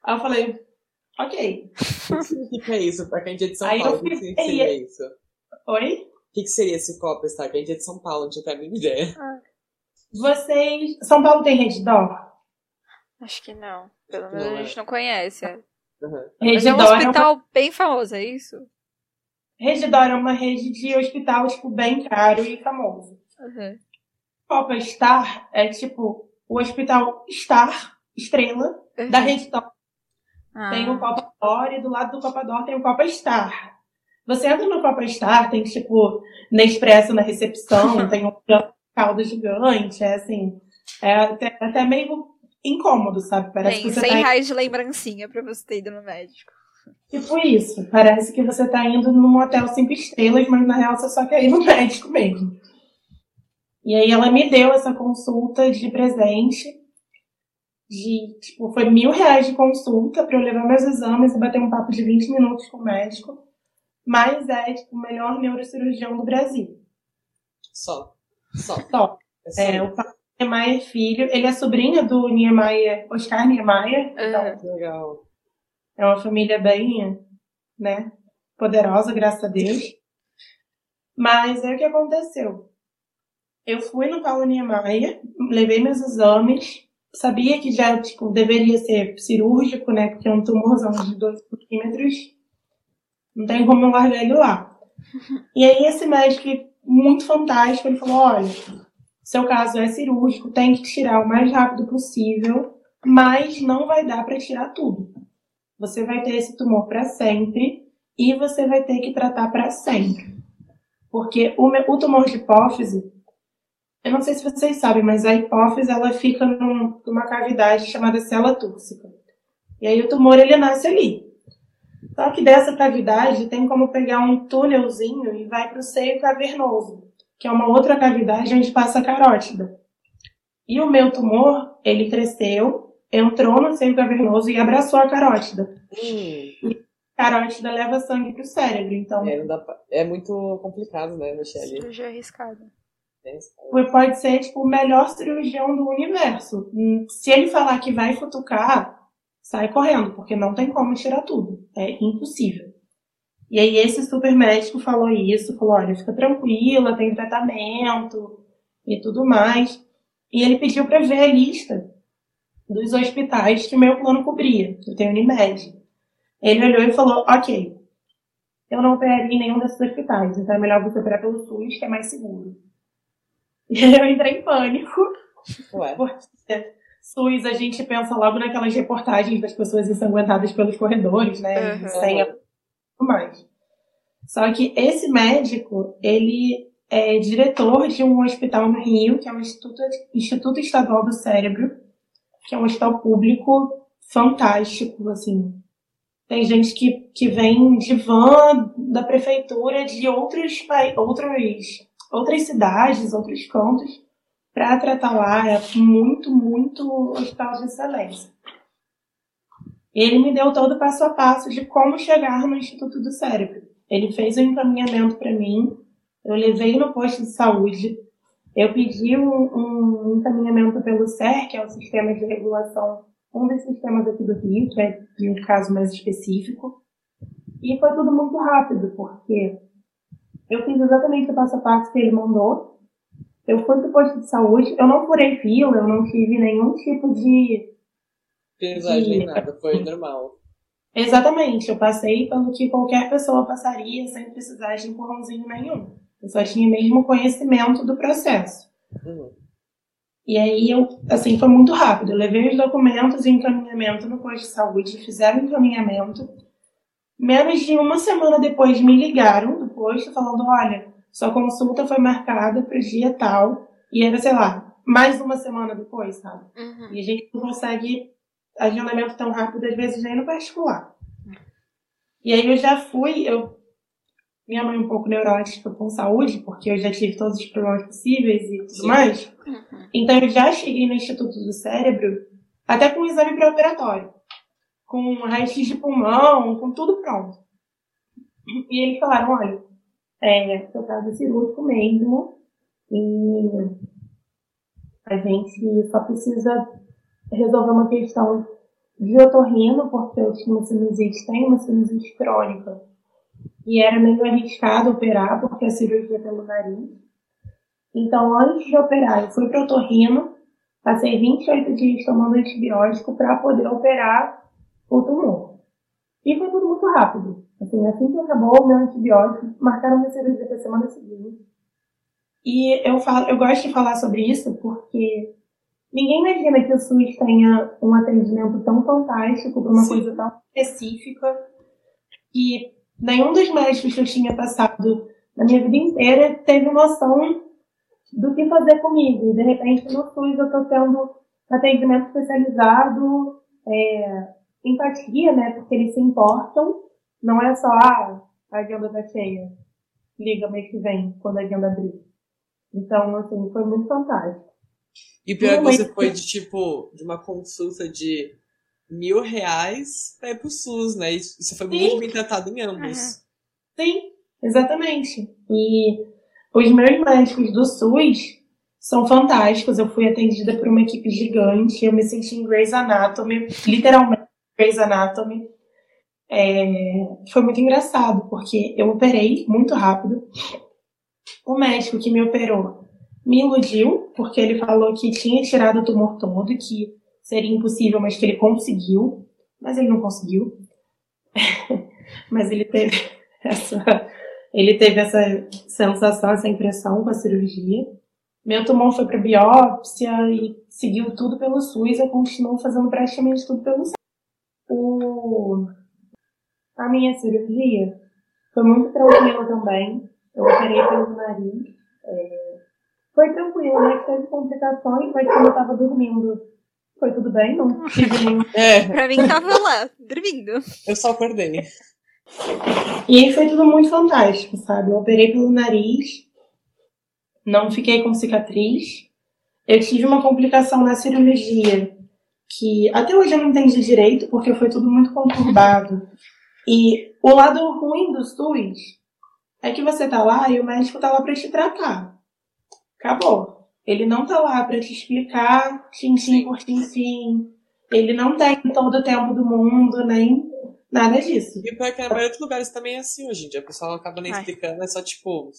Aí eu falei, ok. O que significa isso? Pra quem é de São Aí eu Paulo, o que seria isso? Oi? O que, que seria esse Copa Star? Quem é de São Paulo, não tinha até a mínima ideia. Vocês... São Paulo tem Redidor? Acho que não. Pelo Não, menos a é. gente não conhece. é. Uhum. Mas é um Redidor é, uma... hospital bem famoso, é isso? Redidor é uma rede de hospital, tipo, bem caro e famoso. Uhum. Copa Star é, tipo, o hospital Star, estrela, da Redidor. Ah. Tem o Copa Dor e do lado do Copa Dor tem o Copa Star. Você entra no Copa Star, tem tipo Nespresso na recepção, tem um caldo gigante, é assim, é até, até meio incômodo, sabe? Parece Tem que você 100 tá reais de lembrancinha pra você ter ido no médico. tipo isso. Parece que você tá indo num hotel cinco estrelas, mas na real você só quer ir no médico mesmo. E aí ela me deu essa consulta de presente. De, tipo, foi mil reais de consulta pra eu levar meus exames e bater um papo de 20 minutos com o médico. Mas é, tipo, o melhor neurocirurgião do Brasil. Só. Só. Só. É É, o pai Niemeyer Filho. Ele é sobrinho do Niemeyer, Oscar Niemeyer. Então, Uhum. Que legal. é uma família bem, né, poderosa, graças a Deus. Mas aí o que aconteceu? Eu fui no Paulo Niemeyer, levei meus exames, sabia que já, tipo, deveria ser cirúrgico, né, porque é um tumorzão de 2 centímetros, não tem como eu largar ele lá. E aí esse médico, muito fantástico, ele falou, olha, seu caso é cirúrgico, tem que tirar o mais rápido possível, mas não vai dar para tirar tudo. Você vai ter esse tumor para sempre e você vai ter que tratar para sempre. Porque o, o tumor de hipófise, eu não sei se vocês sabem, mas a hipófise ela fica num- numa cavidade chamada célula túrcica. E aí o tumor ele nasce ali. Só que dessa cavidade tem como pegar um túnelzinho e vai para o seio cavernoso, que é uma outra cavidade onde passa a carótida. E o meu tumor, ele cresceu, entrou no seio cavernoso e abraçou a carótida. Hum, A carótida leva sangue pro cérebro, então é, não dá pra- é muito complicado, né, Michelle? Cirurgia arriscada. Ele pode ser tipo o melhor cirurgião do universo. Hum, Se ele falar que vai futucar, sai correndo, porque não tem como tirar tudo. É impossível. E aí esse super médico falou isso, falou, olha, fica tranquila, tem tratamento e tudo mais. E ele pediu para ver a lista dos hospitais que o meu plano cobria. Eu tenho Unimed. Ele olhou e falou, ok, eu não operaria em nenhum desses hospitais, então é melhor você operar pelo SUS, que é mais seguro. E eu entrei em pânico. Ué. Porque SUS, a gente pensa logo naquelas reportagens das pessoas ensanguentadas pelos corredores, né? Uhum. Sem a... mais. Só que esse médico, ele é diretor de um hospital no Rio, que é o Instituto, Instituto Estadual do Cérebro, que é um hospital público fantástico, assim. Tem gente que, que vem de van da prefeitura de outros, outros, outras cidades, outros cantos, para tratar lá. É muito, muito hospital de excelência. Ele me deu todo o passo a passo de como chegar no Instituto do Cérebro. Ele fez o um encaminhamento para mim, eu levei no posto de saúde, eu pedi um, um encaminhamento pelo SER, que é o Sistema de Regulação, um dos sistemas aqui do Rio, que é de um caso mais específico. E foi tudo muito rápido, porque eu fiz exatamente o passo a passo que ele mandou. Eu fui pro posto de saúde, eu não furei fila, eu não tive nenhum tipo de. Pesagem, de... nada, foi normal. Exatamente, eu passei pelo que qualquer pessoa passaria sem precisar de empurrãozinho nenhum. Eu só tinha mesmo conhecimento do processo. Uhum. E aí eu, assim, foi muito rápido. Eu levei os documentos e encaminhamento no posto de saúde, fizeram encaminhamento. Menos de uma semana depois me ligaram do posto falando, olha, sua consulta foi marcada para o dia tal. E era, sei lá, mais uma semana depois, sabe? Uhum. E a gente não consegue agendamento tão rápido, às vezes, nem no particular. E aí eu já fui, eu minha mãe um pouco neurótica com saúde, porque eu já tive todos os problemas possíveis e tudo Sim. mais. Uhum. Então eu já cheguei no Instituto do Cérebro, até com um exame pré-operatório, com raio-x de pulmão, com tudo pronto. E eles falaram, olha, é, é cirúrgico mesmo, e a gente só precisa resolver uma questão de otorrino, porque eu tinha uma sinusite, tem uma sinusite crônica e era meio arriscado operar porque a cirurgia é pelo nariz. Então, antes de operar, eu fui para o otorrino, passei 28 dias tomando antibiótico para poder operar o tumor. E foi tudo muito rápido. Assim, assim que acabou o meu antibiótico, marcaram minha cirurgia para semana seguinte. E eu, falo, eu gosto de falar sobre isso porque ninguém imagina que o SUS tenha um atendimento tão fantástico para uma Sim. coisa tão específica que nenhum dos médicos que eu tinha passado na minha vida inteira teve noção do que fazer comigo. E de repente no SUS eu estou tendo atendimento especializado, é, empatia, né? Porque eles se importam. Não é só, ah, a agenda tá cheia. Liga mês que vem, quando a agenda abrir. Então, assim, foi muito fantástico. E o pior é que você foi de tipo, de uma consulta de mil reais pra ir pro SUS, né? Isso foi Sim. muito bem tratado em ambos. Sim, exatamente. E os meus médicos do SUS são fantásticos. Eu fui atendida por uma equipe gigante. Eu me senti em Grey's Anatomy, literalmente Grey's Anatomy. É... Foi muito engraçado, porque eu operei muito rápido. O médico que me operou me iludiu, porque ele falou que tinha tirado o tumor todo, que seria impossível, mas que ele conseguiu. Mas ele não conseguiu. mas ele teve essa, ele teve essa sensação, essa impressão com a cirurgia. Meu tumor foi para biópsia e seguiu tudo pelo SUS. Eu continuo fazendo praticamente tudo pelo SUS. O... A minha cirurgia foi muito tranquila também. Eu operei pelo nariz. É... Foi tranquilo, né? Teve complicações, mas como eu estava dormindo foi tudo bem, não tive nenhum. É. pra mim tava lá, dormindo. Eu só acordei. E aí foi tudo muito fantástico, sabe? Eu operei pelo nariz, não fiquei com cicatriz. Eu tive uma complicação na cirurgia que até hoje eu não entendi direito, porque foi tudo muito conturbado. E o lado ruim do SUS é que você tá lá e o médico tá lá para te tratar. Acabou. Ele não tá lá para te explicar tintim por tintim. Ele não tem todo o tempo do mundo, nem Nada disso. E pior é que na maioria dos lugares também é assim hoje em dia. O pessoal acaba nem Ai. explicando, é só tipo,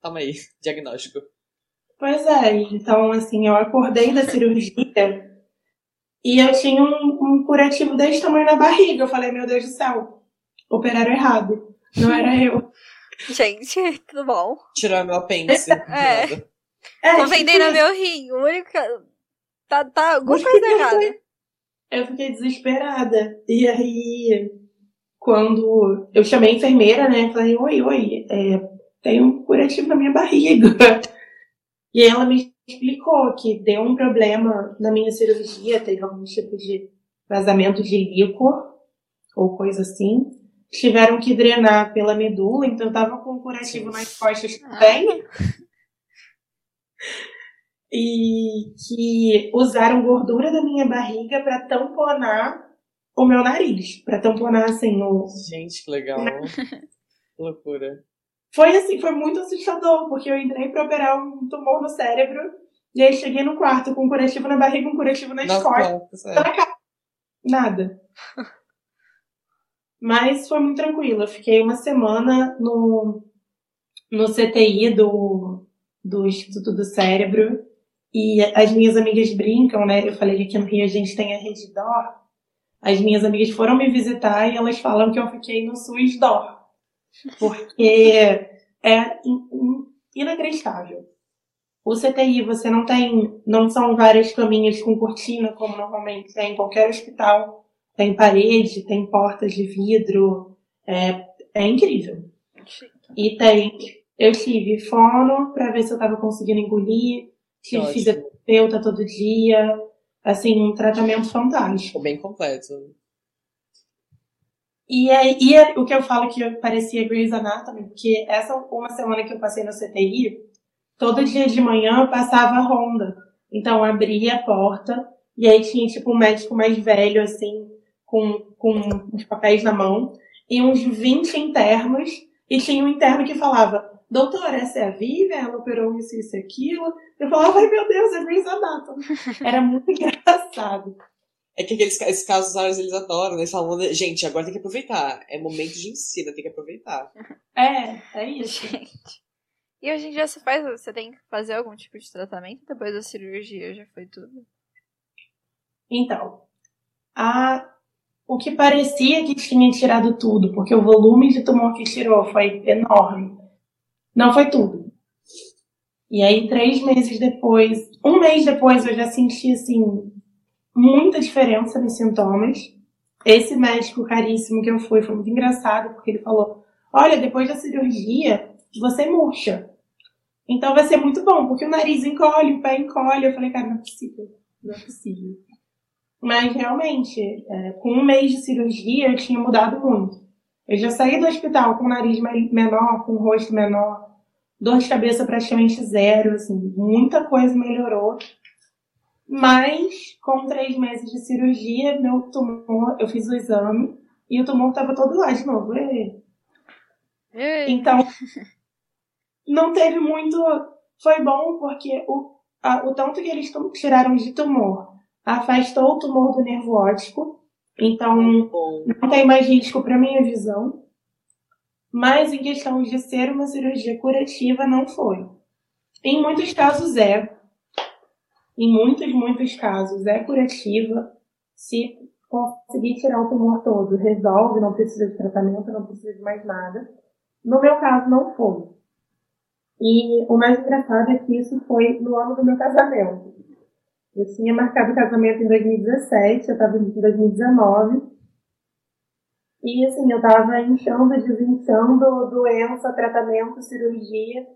toma aí, diagnóstico. Pois é, então assim, eu acordei da cirurgia e eu tinha um, um curativo desse tamanho na barriga. Eu falei, meu Deus do céu, operaram errado. Não era eu. Gente, tudo bom? Tirar meu apêndice. É. Nada. É, Tô tipo vendendo meu rim. O único. Tá, tá alguma coisa errada. foi? Eu fiquei desesperada. E aí, quando eu chamei a enfermeira, né? Falei, oi, oi, é, tem um curativo na minha barriga. E aí ela me explicou que deu um problema na minha cirurgia, teve algum tipo de vazamento de líquor ou coisa assim. Tiveram que drenar pela medula, então eu tava com um curativo nas costas também. e que usaram gordura da minha barriga para tamponar o meu nariz, para tamponar assim o Gente, que legal. que loucura. Foi assim, foi muito assustador, porque eu entrei para operar um tumor no cérebro e aí cheguei no quarto com um curativo na barriga, um curativo nas Nas costas, é. nada. Mas foi muito tranquilo. Eu fiquei uma semana no, no CTI do, do Instituto do Cérebro. E as minhas amigas brincam, né? Eu falei que aqui no Rio a gente tem a rede DOR. As minhas amigas foram me visitar e elas falam que eu fiquei no SUS DOR. Porque é in- in- inacreditável. O CTI você não tem, não são várias caminhas com cortina como normalmente tem em qualquer hospital. Tem parede, tem portas de vidro. É, é incrível. E tem, eu tive fono para ver se eu tava conseguindo engolir. Tive Ótimo. fisioterapeuta todo dia. Assim, um tratamento fantástico. Ficou bem completo. E, aí, e é o que eu falo que eu parecia Grey's Anatomy, porque essa uma semana que eu passei no CTI, todo dia de manhã eu passava a ronda. Então eu abria a porta e aí tinha tipo um médico mais velho, assim, com, com os papéis na mão, e uns 20 internos, e tinha um interno que falava, doutor, essa é a Vivian, ela operou isso, isso e aquilo. Eu falava, ai meu Deus, é Grey's Anatomy. Era muito engraçado. É que aqueles esses casos raros eles adoram, né? Eles falam, gente, agora tem que aproveitar. É momento de ensino, tem que aproveitar. É, é isso. Gente. E hoje em dia você faz. Você tem que fazer algum tipo de tratamento depois da cirurgia? Já foi tudo? Então, a, o que parecia que tinha tirado tudo, porque o volume de tumor que tirou foi enorme. Não foi tudo. E aí, três meses depois, um mês depois, eu já senti, assim, muita diferença nos sintomas. Esse médico caríssimo que eu fui foi muito engraçado, porque ele falou: Olha, depois da cirurgia, você murcha. Então vai ser muito bom, porque o nariz encolhe, o pé encolhe. Eu falei, cara, não é possível. Não é possível. Mas realmente, é, com um mês de cirurgia, eu tinha mudado muito. Eu já saí do hospital com o nariz me- menor, com o rosto menor, dor de cabeça praticamente zero, assim, muita coisa melhorou. Mas, com três meses de cirurgia, meu tumor, eu fiz o exame e o tumor estava todo lá de novo. Ei, Então, não teve muito. Foi bom porque o, a- o tanto que eles tiraram de tumor afastou o tumor do nervo óptico. Então, não tem mais risco para minha visão. Mas em questão de ser uma cirurgia curativa, não foi. Em muitos casos é. Em muitos, muitos casos é curativa. Se conseguir tirar o tumor todo, resolve, não precisa de tratamento, não precisa de mais nada. No meu caso, não foi. E o mais engraçado é que isso foi no ano do meu casamento. Eu tinha marcado o casamento em 2017, eu estava em 2019. E assim, eu estava inchando, desinchando, doença, tratamento, cirurgia.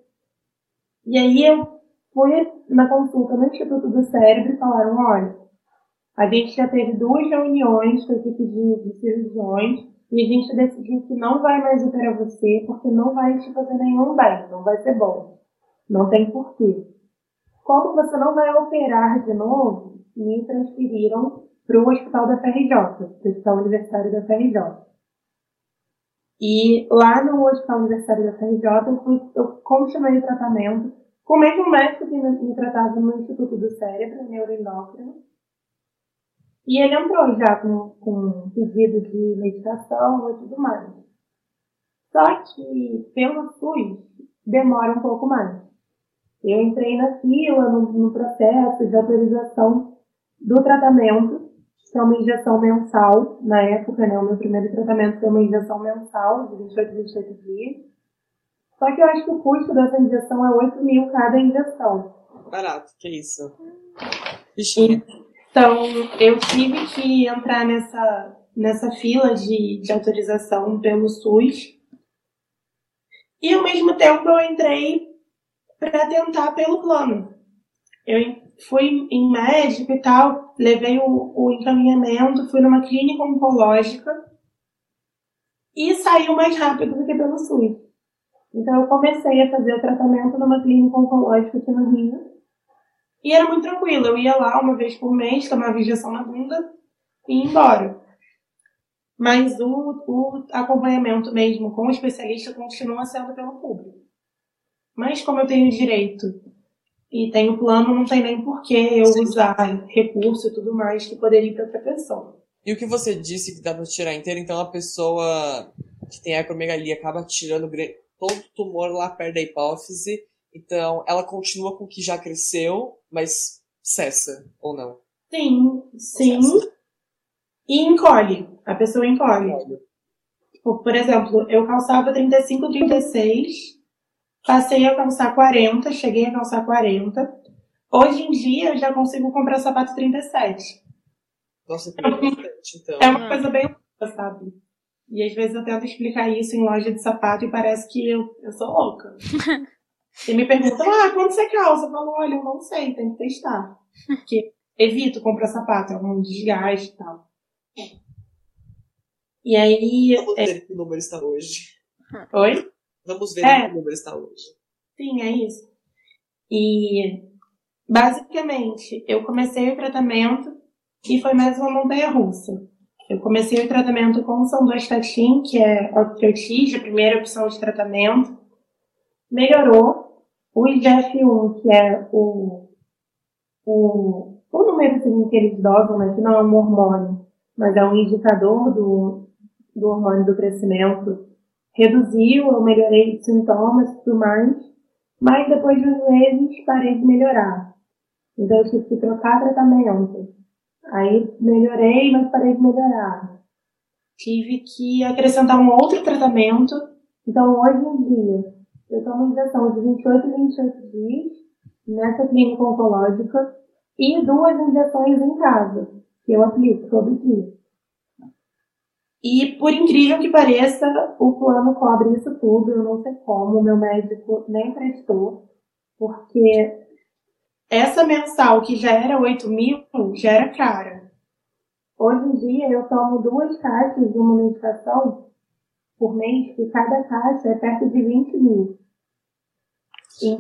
E aí eu fui na consulta no Instituto do Cérebro e falaram, olha, a gente já teve duas reuniões com a equipe de, de cirurgiões e a gente decidiu que não vai mais operar você porque não vai te fazer nenhum bem, não vai ser bom. Não tem porquê. Como você não vai operar de novo, me transferiram para o hospital da FRJ, o Hospital Universitário da FRJ. E lá no Hospital Universitário da FRJ, eu, fui, eu continuei o tratamento com o mesmo médico que me, tratava no Instituto do Cérebro, neuroendócrino. E ele entrou já com, com pedido de medicação e tudo mais. Só que pelo SUS demora um pouco mais. Eu entrei na fila, no, no processo de autorização do tratamento, que é uma injeção mensal, na época, né, o meu primeiro tratamento foi uma injeção mensal, de 28 28 dias. Só que eu acho que o custo dessa injeção é 8 mil cada injeção. Barato, que isso. Bichinha. Então, eu tive que entrar nessa, nessa fila de, de autorização pelo SUS. E ao mesmo tempo eu entrei para tentar pelo plano. Eu fui em médico e tal, levei o, o encaminhamento, fui numa clínica oncológica e saiu mais rápido do que pelo SUS. Então eu comecei a fazer o tratamento numa clínica oncológica aqui no Rio. E era muito tranquilo, eu ia lá uma vez por mês, tomava injeção na bunda e ia embora. Mas o, o acompanhamento mesmo com o especialista continua sendo pelo público. Mas como eu tenho direito e tenho plano, não tem nem por que eu Sim. usar recurso e tudo mais que poderia ir para outra pessoa. E o que você disse que dá para tirar inteiro, então a pessoa que tem acromegalia acaba tirando todo tumor lá perto da hipófise, então ela continua com o que já cresceu, mas cessa, ou não? Sim, sim. Cessa. E encolhe. A pessoa encolhe. Tipo, por exemplo, eu calçava 35, 36 Passei a calçar 40, cheguei a calçar 40. Hoje em dia eu já consigo comprar sapato 37. Nossa, que bastante, então. É uma coisa bem sabe? E às vezes eu tento explicar isso em loja de sapato e parece que eu, eu sou louca. e me perguntam, ah, quanto você calça? Eu falo, olha, eu não sei, tem que testar. Porque evito comprar sapato, é um desgaste e tal. E aí. Vamos ver é... que número está hoje. Oi? Vamos ver é. que número está hoje. Sim, é isso. E basicamente, eu comecei o tratamento e foi mais uma montanha russa. Eu comecei o tratamento com o sandoestatin, que é osteotis, a primeira opção de tratamento. Melhorou. O IGF-1, que é o, o, o número que eles dosam, né, que não é um hormônio, mas é um indicador do, do hormônio do crescimento, reduziu, eu melhorei os sintomas e tudo mais, mas depois de uns meses parei de melhorar. Então eu tive que trocar tratamento. Aí melhorei, mas parei de melhorar. Tive que acrescentar um outro tratamento. Então hoje em dia eu tomo injeção de 28 em 28 dias nessa clínica oncológica e duas injeções em casa, que eu aplico todo dia. E por incrível que pareça, o plano cobre isso tudo. Eu não sei como, meu médico nem prestou, porque essa mensal que já era 8 mil já era cara. Hoje em dia eu tomo duas caixas de uma medicação por mês, e cada caixa é perto de 20 mil. E,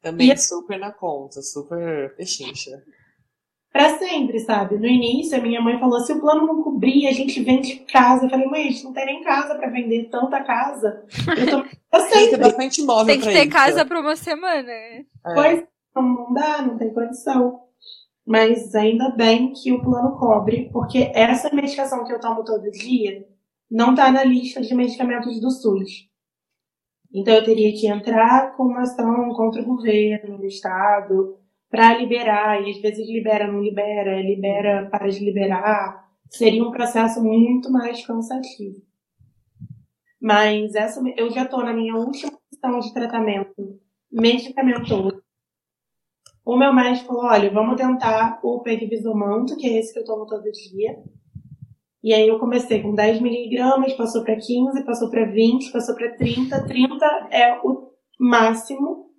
Também e, super na conta, super pechincha para sempre, sabe? No início, a minha mãe falou: se o plano não cobrir, a gente vende casa. Eu falei, mãe, a gente não tem nem casa para vender tanta casa. Eu tô pra sempre. Tem bastante imóvel Tem que ter isso. casa para uma semana. É. Pois não dá, não tem condição. Mas ainda bem que o plano cobre, porque essa medicação que eu tomo todo dia não tá na lista de medicamentos do SUS. Então eu teria que entrar com uma ação contra o governo, o Estado, para liberar, e às vezes libera, não libera, libera, para de liberar, seria um processo muito mais cansativo. Mas essa, eu já estou na minha última sessão de tratamento medicamentoso. O meu médico falou, olha, vamos tentar o pegvisomanto, que é esse que eu tomo todo dia. E aí eu comecei com 10 miligramas, passou para 15, passou para 20, passou para 30. 30 é o máximo.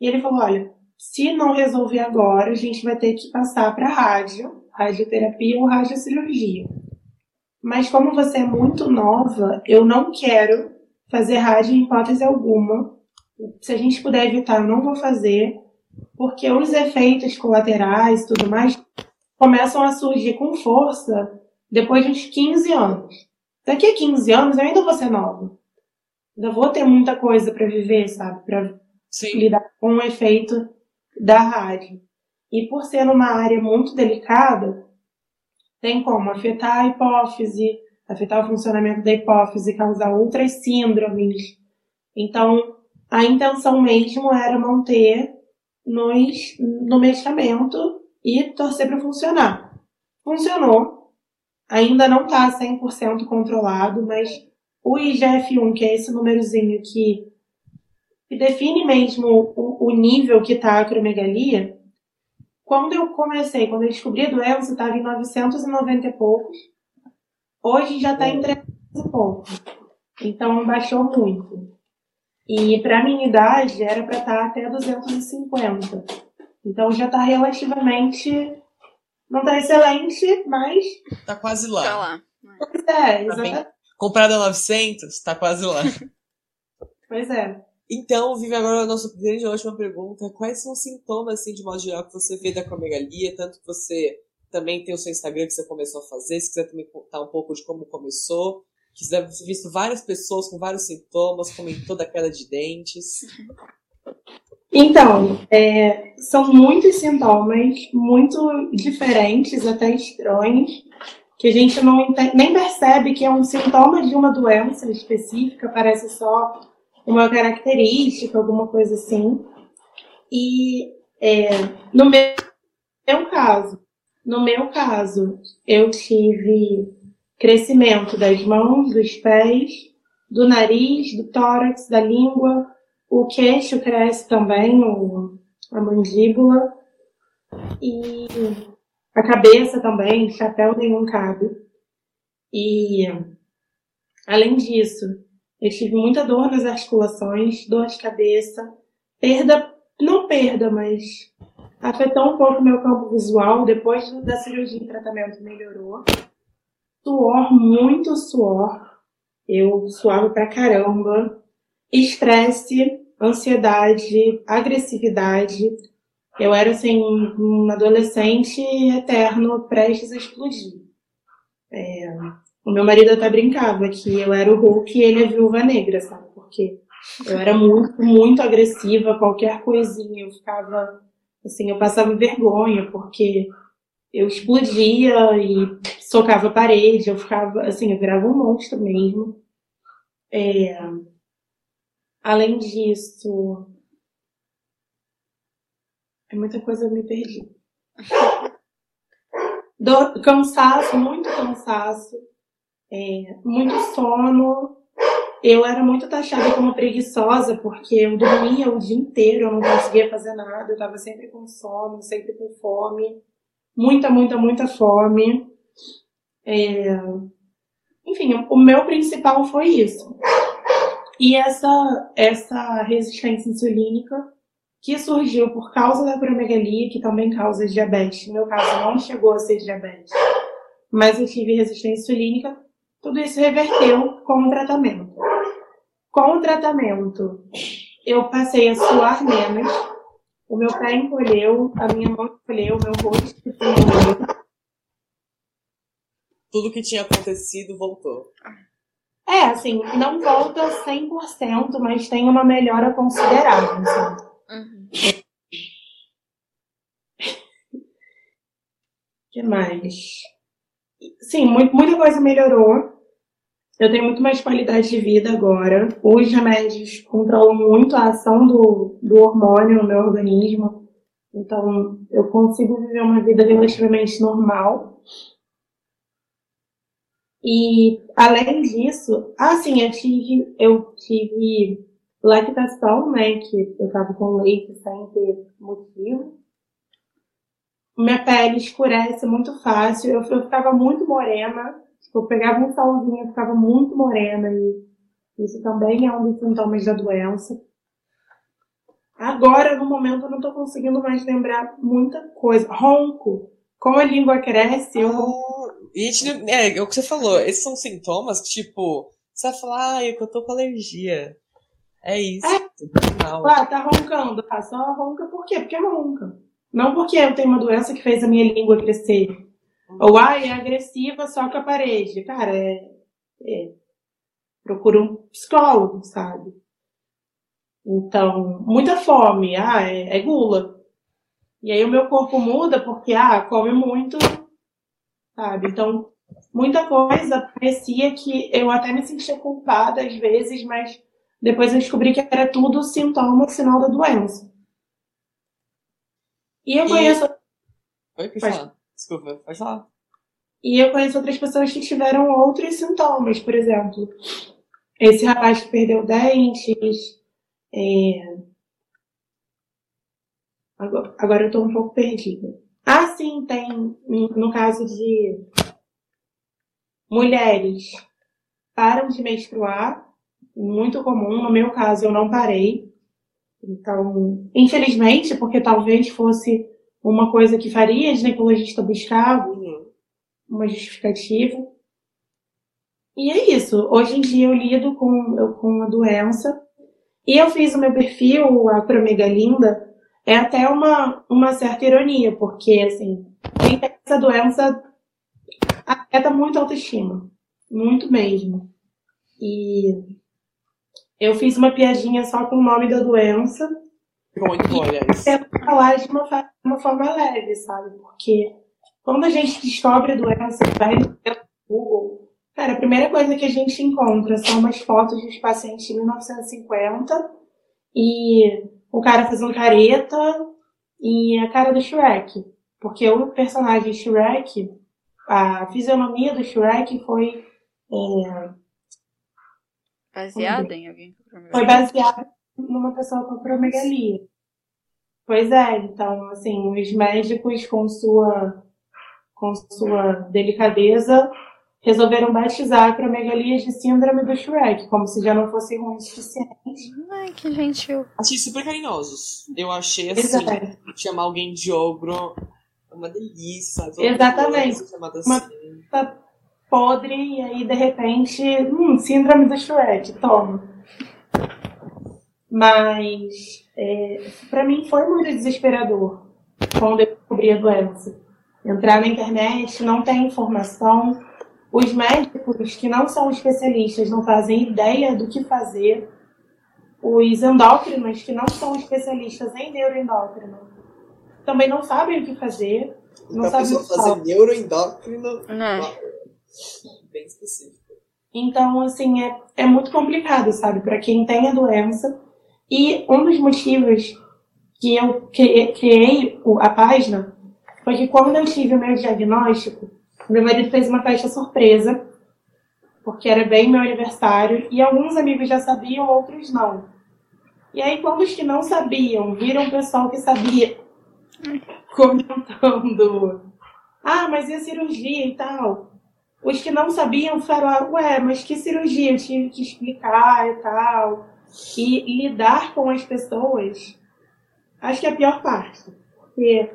E ele falou, olha, se não resolver agora, a gente vai ter que passar para rádio, radioterapia ou radiocirurgia. Mas como você é muito nova, eu não quero fazer rádio em hipótese alguma. Se a gente puder evitar, eu não vou fazer, porque os efeitos colaterais e tudo mais começam a surgir com força depois de uns 15 anos. Daqui a 15 anos eu ainda vou ser nova. Ainda vou ter muita coisa para viver, sabe? Para lidar com o efeito da rádio. E por ser numa área muito delicada, tem como afetar a hipófise, afetar o funcionamento da hipófise, causar outras síndromes. Então, a intenção mesmo era manter nos, no medicamento e torcer para funcionar. Funcionou. Ainda não está 100% controlado, mas o IGF-1, que é esse númerozinho que, que define mesmo o, o nível que está a acromegalia, quando eu comecei, quando eu descobri a doença, estava em 990 e poucos. Hoje já está em 300 e poucos. Então baixou muito. E para minha idade era para estar tá até 250. Então já está relativamente. Não está excelente, mas. Tá quase lá. Tá lá. Pois é, exatamente. Comprado a 900, tá quase lá. pois é. Então, Vive, agora a nossa grande última pergunta. Quais são os sintomas, assim, de modo geral, que você vê da acromegalia? Tanto que você também tem o seu Instagram que você começou a fazer, se quiser também contar um pouco de como começou. Que deve ter visto várias pessoas com vários sintomas, comentou da queda de dentes. Então, é, são muitos sintomas, muito diferentes, até estranhos, que a gente não nem percebe que é um sintoma de uma doença específica, parece só uma característica, alguma coisa assim. E é, no meu, meu caso, no meu caso, eu tive crescimento das mãos, dos pés, do nariz, do tórax, da língua, o queixo cresce também, a mandíbula, e a cabeça também, chapéu nenhum cabe. E, além disso, eu tive muita dor nas articulações, dor de cabeça, perda, não perda, mas afetou um pouco meu campo visual. Depois da cirurgia e tratamento melhorou. Suor, muito suor. Eu suava pra caramba. Estresse, ansiedade, agressividade. Eu era assim, um adolescente eterno, prestes a explodir. É, o meu marido até brincava que eu era o Hulk e ele a viúva negra, sabe? Porque eu era muito, muito agressiva, qualquer coisinha eu ficava, assim, eu passava vergonha, porque eu explodia e socava a parede, eu ficava, assim, eu virava um monstro mesmo. É... Além disso, é muita coisa eu me perdi. Do... Cansaço, muito cansaço é, muito sono. Eu era muito taxada como preguiçosa, porque eu dormia o dia inteiro, eu não conseguia fazer nada, eu estava sempre com sono, sempre com fome. Muita, muita, muita fome. É... Enfim, o meu principal foi isso. E essa, essa resistência insulínica que surgiu por causa da acromegalia, que também causa diabetes. No meu caso, não chegou a ser diabetes, mas eu tive resistência insulínica tudo isso reverteu com o tratamento. Com o tratamento, eu passei a suar menos, o meu pé encolheu, a minha mão encolheu, o meu rosto encolheu. Tudo que tinha acontecido voltou. É, assim, não volta 100%, mas tem uma melhora considerável. Assim. Uhum. que mais? Sim, muita coisa melhorou. Eu tenho muito mais qualidade de vida agora. Os remédios controlam muito a ação do, do hormônio no meu organismo. Então, eu consigo viver uma vida relativamente normal. E, além disso, assim, eu tive, eu tive lactação, né, que eu tava com leite sem ter motivo. Minha pele escurece muito fácil, eu, eu ficava muito morena, eu pegava um solzinho, ficava muito morena e isso também é um dos sintomas da doença. Agora, no momento, eu não estou conseguindo mais lembrar muita coisa. Ronco. Como a língua cresce, eu. Ah, e é, é o que você falou, esses são sintomas que, tipo, você vai falar, ah, eu tô com alergia. É isso. É. Ah, tá roncando. Tá, só ronca por quê? Porque ronca. Não porque eu tenho uma doença que fez a minha língua crescer. Ou, ai, é agressiva, só com a parede. Cara, é, é, procura um psicólogo, sabe? Então, muita fome, ah, é, é, gula. E aí o meu corpo muda porque, ah, come muito, sabe? Então, muita coisa parecia que eu até me sentia culpada às vezes, mas depois eu descobri que era tudo sintoma, sinal da doença. E eu E- conheço, Oi, pode Pode. falar. Desculpa, pode falar. e eu conheço outras pessoas que tiveram outros sintomas, por exemplo, esse rapaz que perdeu dentes, é, agora, agora eu tô um pouco perdida. Ah, sim, tem, no caso de mulheres param de menstruar, muito comum, no meu caso eu não parei. Então, infelizmente, porque talvez fosse uma coisa que faria a ginecologista buscar Uhum. uma justificativa. E é isso. Hoje em dia eu lido com, eu- com a doença. E eu fiz o meu perfil, a Promegalinda, é até uma, uma certa ironia, porque, assim, quem tem essa doença afeta muito a autoestima. Muito mesmo. E eu fiz uma piadinha só com o nome da doença, muito bom, aliás. falar de uma, uma forma leve, sabe? Porque quando a gente descobre a doença, vai no Google, cara, a primeira coisa que a gente encontra são umas fotos dos pacientes de 1950 e o cara fazendo careta e a cara do Shrek. Porque o personagem Shrek, a fisionomia do Shrek foi, é, Baseada em alguém. foi baseada numa pessoa com acromegalia. Pois é, então, assim, os médicos, com sua, com sua delicadeza, resolveram batizar a acromegalia de síndrome do Shrek, como se já não fosse ruim o suficiente. Ai, que gentil. Achei super carinhosos. Eu achei assim, Exato. chamar alguém de ogro é uma delícia. Exatamente. Uma- assim. Tá podre, e aí, de repente, hum, síndrome do Shrek, toma. Mas, é, para mim, foi muito desesperador quando eu descobri a doença. Entrar na internet, não tem informação. Os médicos que não são especialistas não fazem ideia do que fazer. Os endócrinos que não são especialistas em neuroendócrino também não sabem o que fazer. Não Pra sabe pessoa o que fazer neuroendócrino. Né? uau, Bem específico. Então, assim, é, é muito complicado, sabe, para quem tem a doença. E um dos motivos que eu cri- criei o- a página foi que quando eu tive o meu diagnóstico, meu marido fez uma festa surpresa, porque era bem meu aniversário, e alguns amigos já sabiam, outros não. E aí, quando os que não sabiam viram o pessoal que sabia comentando, ah, mas e a cirurgia e tal? Os que não sabiam falaram, ué, mas que cirurgia? Eu tive que explicar e tal. E lidar com as pessoas, acho que é a pior parte. Porque,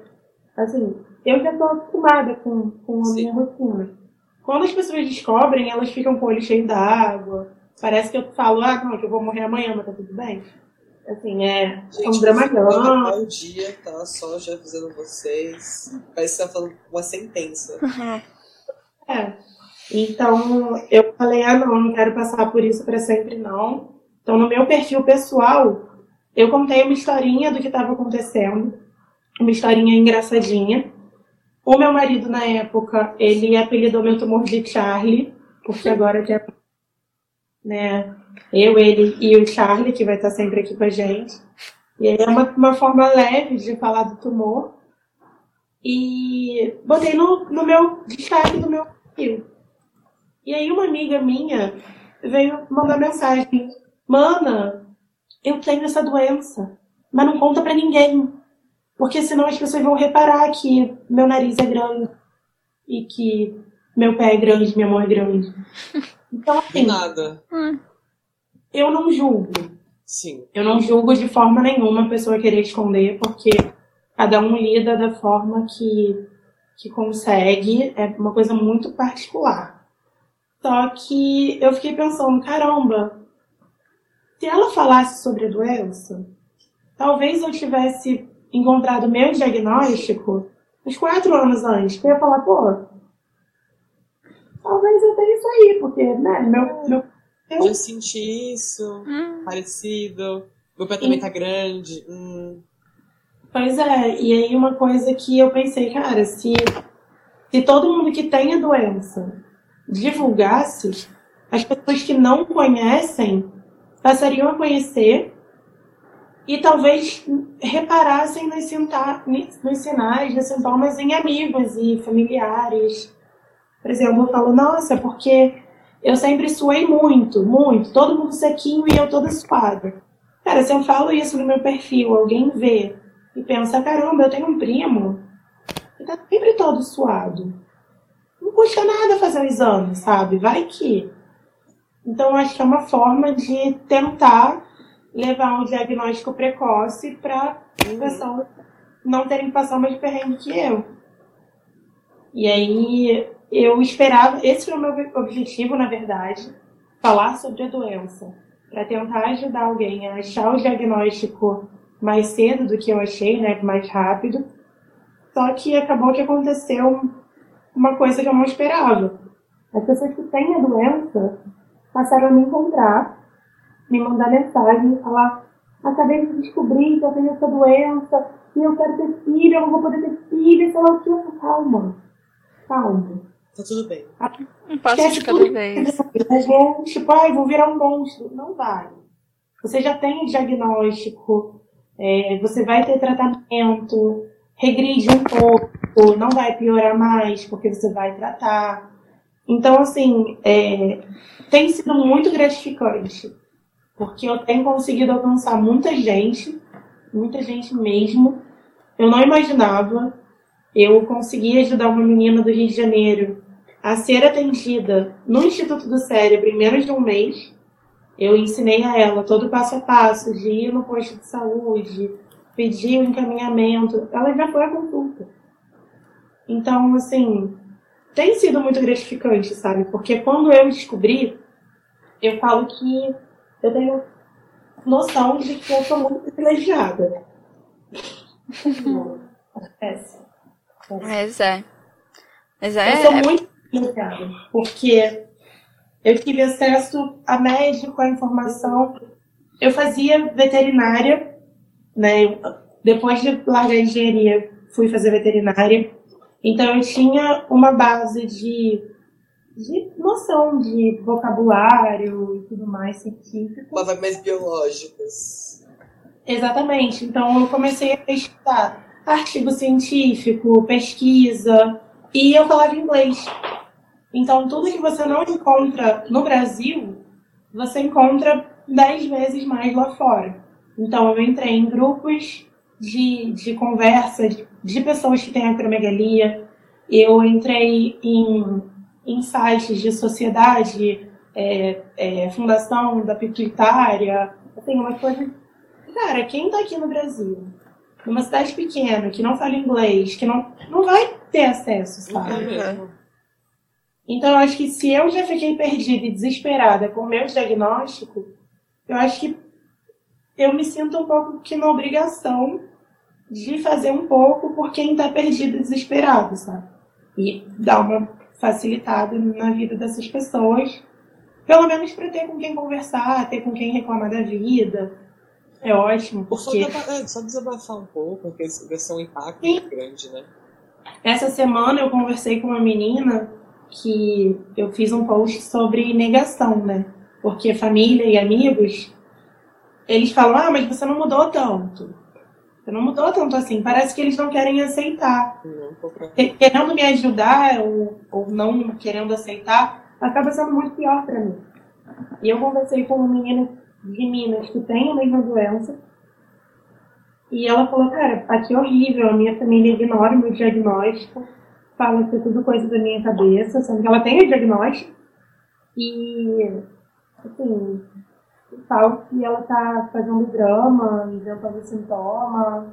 assim, eu já tô acostumada com, com a Sim. minha rotina. Quando as pessoas descobrem, elas ficam com o olho cheio d'água. Parece que eu falo, ah, não, que eu vou morrer amanhã, mas tá tudo bem. Assim, é, é um Gente, dramalhão. Bom dia, tá? Só já avisando vocês. Parece que você tá falando uma sentença. É. Então, eu falei, ah, não, não quero passar por isso para sempre, não. Então, no meu perfil pessoal, eu contei uma historinha do que estava acontecendo, uma historinha engraçadinha. O meu marido, na época, ele apelidou meu tumor de Charlie, porque agora que é, né, eu, ele e o Charlie, que vai estar sempre aqui com a gente. E aí é uma, uma forma leve de falar do tumor. E botei no, no meu destaque do meu perfil. E aí uma amiga minha veio mandar mensagem. Mana, eu tenho essa doença, mas não conta pra ninguém. Porque senão as pessoas vão reparar que meu nariz é grande e que meu pé é grande, minha mão é grande. Então, assim, nada. eu não julgo. Sim. Eu não julgo de forma nenhuma a pessoa querer esconder, porque cada um lida da forma que, que consegue. É uma coisa muito particular. Só que eu fiquei pensando, caramba, se ela falasse sobre a doença, talvez eu tivesse encontrado meu diagnóstico uns quatro anos antes. Eu ia falar, pô, talvez eu tenha isso aí, porque, né, meu, meu Eu- Já senti isso. Hum, Parecido. Meu pé também tá grande. Hum. Pois é, e aí uma coisa que eu pensei, cara, se se todo mundo que tem a doença divulgasse, as pessoas que não conhecem passariam a conhecer e talvez reparassem nos, nos sinais, nos sintomas em amigos e familiares. Por exemplo, eu falo, nossa, porque eu sempre suei muito, muito, todo mundo sequinho e eu toda suada. Cara, se eu falo isso no meu perfil, alguém vê e pensa, caramba, eu tenho um primo que tá sempre todo suado. Não custa nada fazer um exame, sabe? Vai que. Então, acho que é uma forma de tentar levar um diagnóstico precoce para as pessoas não terem que passar mais perrengue que eu. E aí, eu esperava, esse foi o meu objetivo, na verdade, falar sobre a doença, para tentar ajudar alguém a achar o diagnóstico mais cedo do que eu achei, né, mais rápido. Só que acabou que aconteceu uma coisa que eu não esperava. As pessoas que têm a doença passaram a me encontrar, me mandar mensagem, falar: acabei de descobrir que eu tenho essa doença e eu quero ter filho, eu não vou poder ter filho, sei lá o que. Calma, calma. Tá tudo bem. Um passo de cada vez. Tipo, ai, vou virar um monstro. Não vai. Você já tem o diagnóstico, é, você vai ter tratamento, regride um pouco, não vai piorar mais, porque você vai tratar. Então, assim, é, tem sido muito gratificante, porque eu tenho conseguido alcançar muita gente, muita gente mesmo. Eu não imaginava. Eu consegui ajudar uma menina do Rio de Janeiro a ser atendida no Instituto do Cérebro em menos de um mês. Eu ensinei a ela todo o passo a passo de ir no posto de saúde, pedir o encaminhamento. Ela já foi à consulta. Então, assim, tem sido muito gratificante, sabe? Porque quando eu descobri, eu falo que eu tenho noção de que eu sou muito privilegiada. Mas é. Mas é. Eu sou muito privilegiada, porque eu tive acesso a médico, a informação. Eu fazia veterinária, né? Depois de largar a engenharia, fui fazer veterinária. Então eu tinha uma base de, de noção de vocabulário e tudo mais científico. Palavras mais biológicas. Exatamente. Então eu comecei a pesquisar artigo científico, pesquisa, e eu falava inglês. Então, tudo que você não encontra no Brasil, você encontra dez vezes mais lá fora. Então, eu entrei em grupos de, de conversa de, de pessoas que têm acromegalia, eu entrei em, em sites de sociedade, é, é, fundação da pituitária, assim, uma coisa. Cara, quem tá aqui no Brasil, numa cidade pequena, que não fala inglês, que não, não vai ter acesso, sabe? Uhum. Então, eu acho que se eu já fiquei perdida e desesperada com o meu diagnóstico, eu acho que eu me sinto um pouco que na obrigação de fazer um pouco por quem está perdido e desesperado, sabe? E dar uma facilitada na vida dessas pessoas, pelo menos para ter com quem conversar, ter com quem reclamar da vida. É ótimo, porque... Só, é, só desabafar um pouco, porque vai ser um impacto muito grande, né? Essa semana eu conversei com uma menina que eu fiz um post sobre negação, né? Porque família e amigos, eles falam, ah, mas você não mudou tanto. Não mudou tanto assim. Parece que eles não querem aceitar. Querendo me ajudar ou, ou não querendo aceitar, acaba sendo muito pior para mim. E eu conversei com uma menina de Minas que tem a mesma doença. E ela falou, cara, aqui é horrível, a minha família ignora o meu diagnóstico fala que é tudo coisa da minha cabeça, sendo que ela tem o diagnóstico. E, assim, tal que ela tá fazendo drama, inventando sintoma.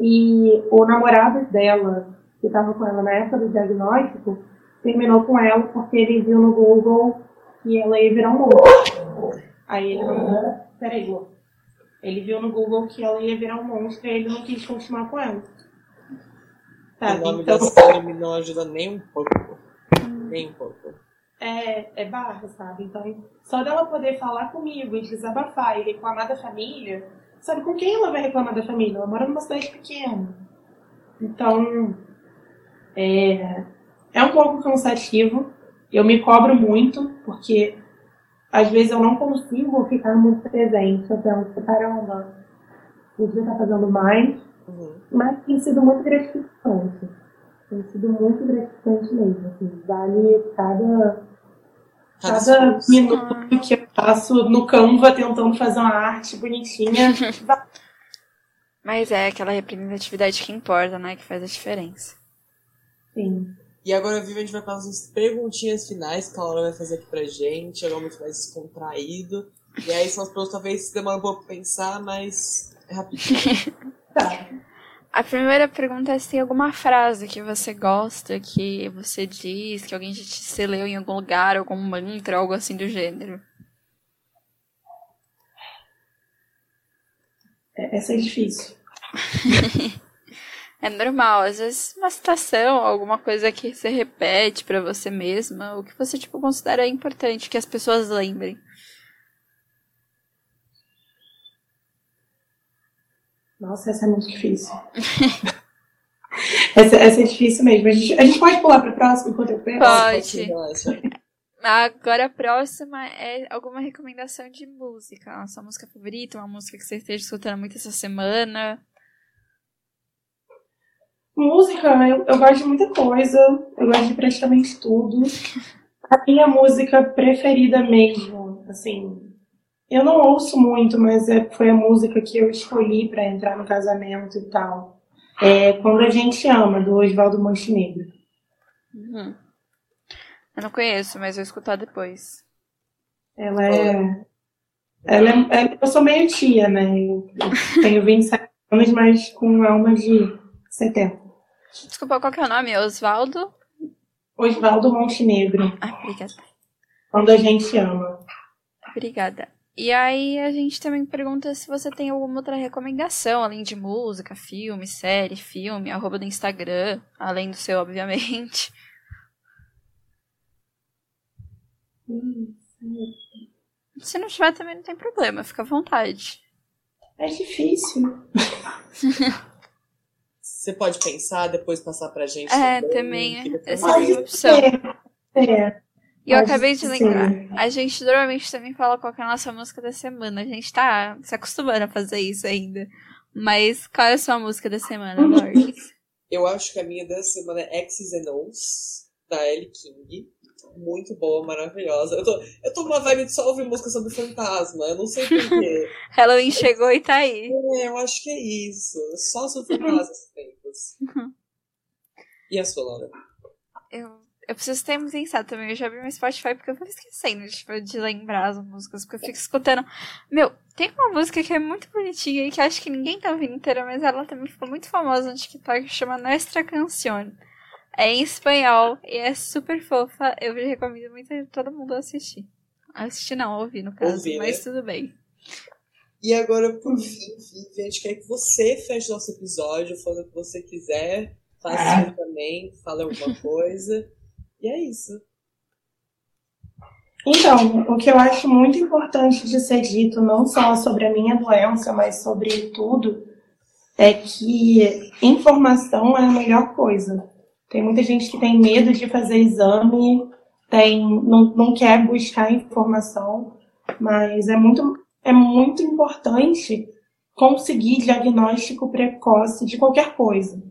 E o namorado dela, que tava com ela na época do diagnóstico, terminou com ela porque ele viu no Google que ela ia virar um monstro. Aí ele não. Peraí, Ele viu no Google que ela ia virar um monstro e ele não quis continuar com ela. Sabe? O nome então... da série não ajuda nem um pouco. Nem um pouco. É, é barra, sabe? Então, só dela poder falar comigo e desabafar e reclamar da família, sabe com quem ela vai reclamar da família? Ela mora numa cidade pequena. Então, é, é um pouco cansativo. Eu me cobro muito, porque às vezes eu não consigo ficar muito presente. Eu penso, caramba, podia estar fazendo mais. Uhum. Mas tem sido muito gratificante. Tem sido muito gratificante mesmo. Assim, vale cada, cada minuto que eu passo no Canva tentando fazer uma arte bonitinha. Mas é aquela representatividade que importa, né? Que faz a diferença. Sim. E agora, Vivi, a gente vai para as perguntinhas finais que a Laura vai fazer aqui pra gente, algo muito mais descontraído. E aí são as perguntas talvez demoram um pouco pra pensar, mas é rapidinho. tá. A primeira pergunta é se tem alguma frase que você gosta, que você diz, que alguém já te leu em algum lugar, algum mantra, algo assim do gênero. É, essa é difícil. é normal, às vezes uma citação, alguma coisa que você repete para você mesma, o que você tipo considera importante que as pessoas lembrem. Nossa, essa é muito difícil. essa, essa, é difícil mesmo. A gente, a gente pode pular para o próximo enquanto eu penso? Pode. Agora a próxima é alguma recomendação de música. A sua música favorita, uma música que você esteja escutando muito essa semana. Música, eu, eu gosto de muita coisa. Eu gosto de praticamente tudo. A minha música preferida mesmo, assim, eu não ouço muito, mas é, foi a música que eu escolhi para entrar no casamento e tal. É Quando a Gente Ama, do Oswaldo Montenegro. Uhum. Eu não conheço, mas vou escutar depois. Ela é. Ela é, eu sou meio tia, né? Eu tenho 27 anos, mas com alma de 70. Desculpa, qual que é o nome? Oswaldo? Oswaldo Montenegro. Ah, obrigada. Quando a gente ama. Obrigada. E aí a gente também pergunta se você tem alguma outra recomendação, além de música, filme, série, filme, arroba do Instagram, além do seu, obviamente. Se não tiver, também não tem problema, fica à vontade. É difícil. Você pode pensar, depois passar pra gente. É, também. também é, essa é uma opção. É. é. E eu acabei de lembrar. A gente normalmente também fala qual é a nossa música da semana. A gente tá se acostumando a fazer isso ainda. Mas qual é a sua música da semana, Loris? Eu acho que a minha da semana é X's and O's, da Ellie King. Muito boa, maravilhosa. Eu tô, eu tô numa vibe de só ouvir música sobre fantasma. Eu não sei porquê. Halloween chegou e tá aí. É, eu acho que é isso. Só sobre fantasmas esses tempos. E a sua, Laura? Eu preciso ter muito pensado também. Eu já abri meu Spotify porque eu vou esquecendo tipo, de lembrar as músicas. Porque eu fico escutando. Meu, tem uma música que é muito bonitinha e que acho que ninguém tá ouvindo inteira, mas ela também ficou muito famosa no TikTok que chama Nuestra Canción. É em espanhol e é super fofa. Eu recomendo muito todo mundo assistir. Assistir não, ouvir no caso, ouvir, mas né? tudo bem. E agora, por fim, Vivi, a gente quer que você feche nosso episódio falando o que você quiser. Faça ah. também, fale alguma coisa. E é isso. Então, o que eu acho muito importante de ser dito, não só sobre a minha doença, mas sobre tudo, é que informação é a melhor coisa. Tem muita gente que tem medo de fazer exame, tem, não, não quer buscar informação, mas é muito, é muito importante conseguir diagnóstico precoce de qualquer coisa.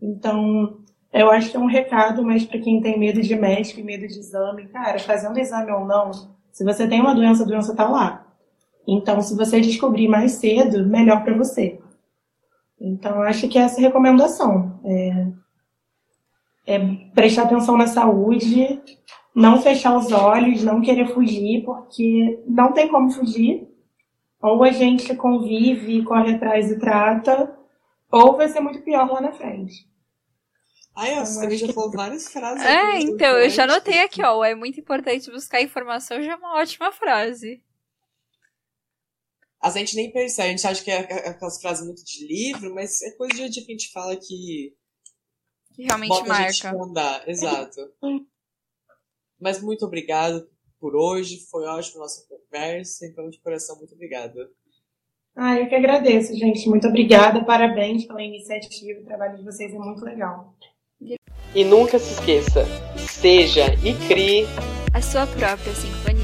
Então, eu acho que é um recado, mas para quem tem medo de médico e medo de exame, cara, fazendo exame ou não, se você tem uma doença, a doença tá lá. Então, se você descobrir mais cedo, melhor para você. Então, acho que é essa recomendação. É, é prestar atenção na saúde, não fechar os olhos, não querer fugir, porque não tem como fugir. Ou a gente convive, corre atrás e trata, ou vai ser muito pior lá na frente. Ai, a Sônia já falou várias frases. É, então, eu já anotei aqui, ó. É muito importante buscar informação, já é uma ótima frase. A gente nem percebe, a gente acha que é aquelas frases muito de livro, mas é coisa de dia que a gente fala que. Que realmente marca. A Exato. mas muito obrigado por hoje, foi ótima a nossa conversa, então de coração, muito obrigada. Ah, eu que agradeço, gente. Muito obrigada, parabéns pela iniciativa, o trabalho de vocês é muito legal. E nunca se esqueça, seja e crie a sua própria sinfonia.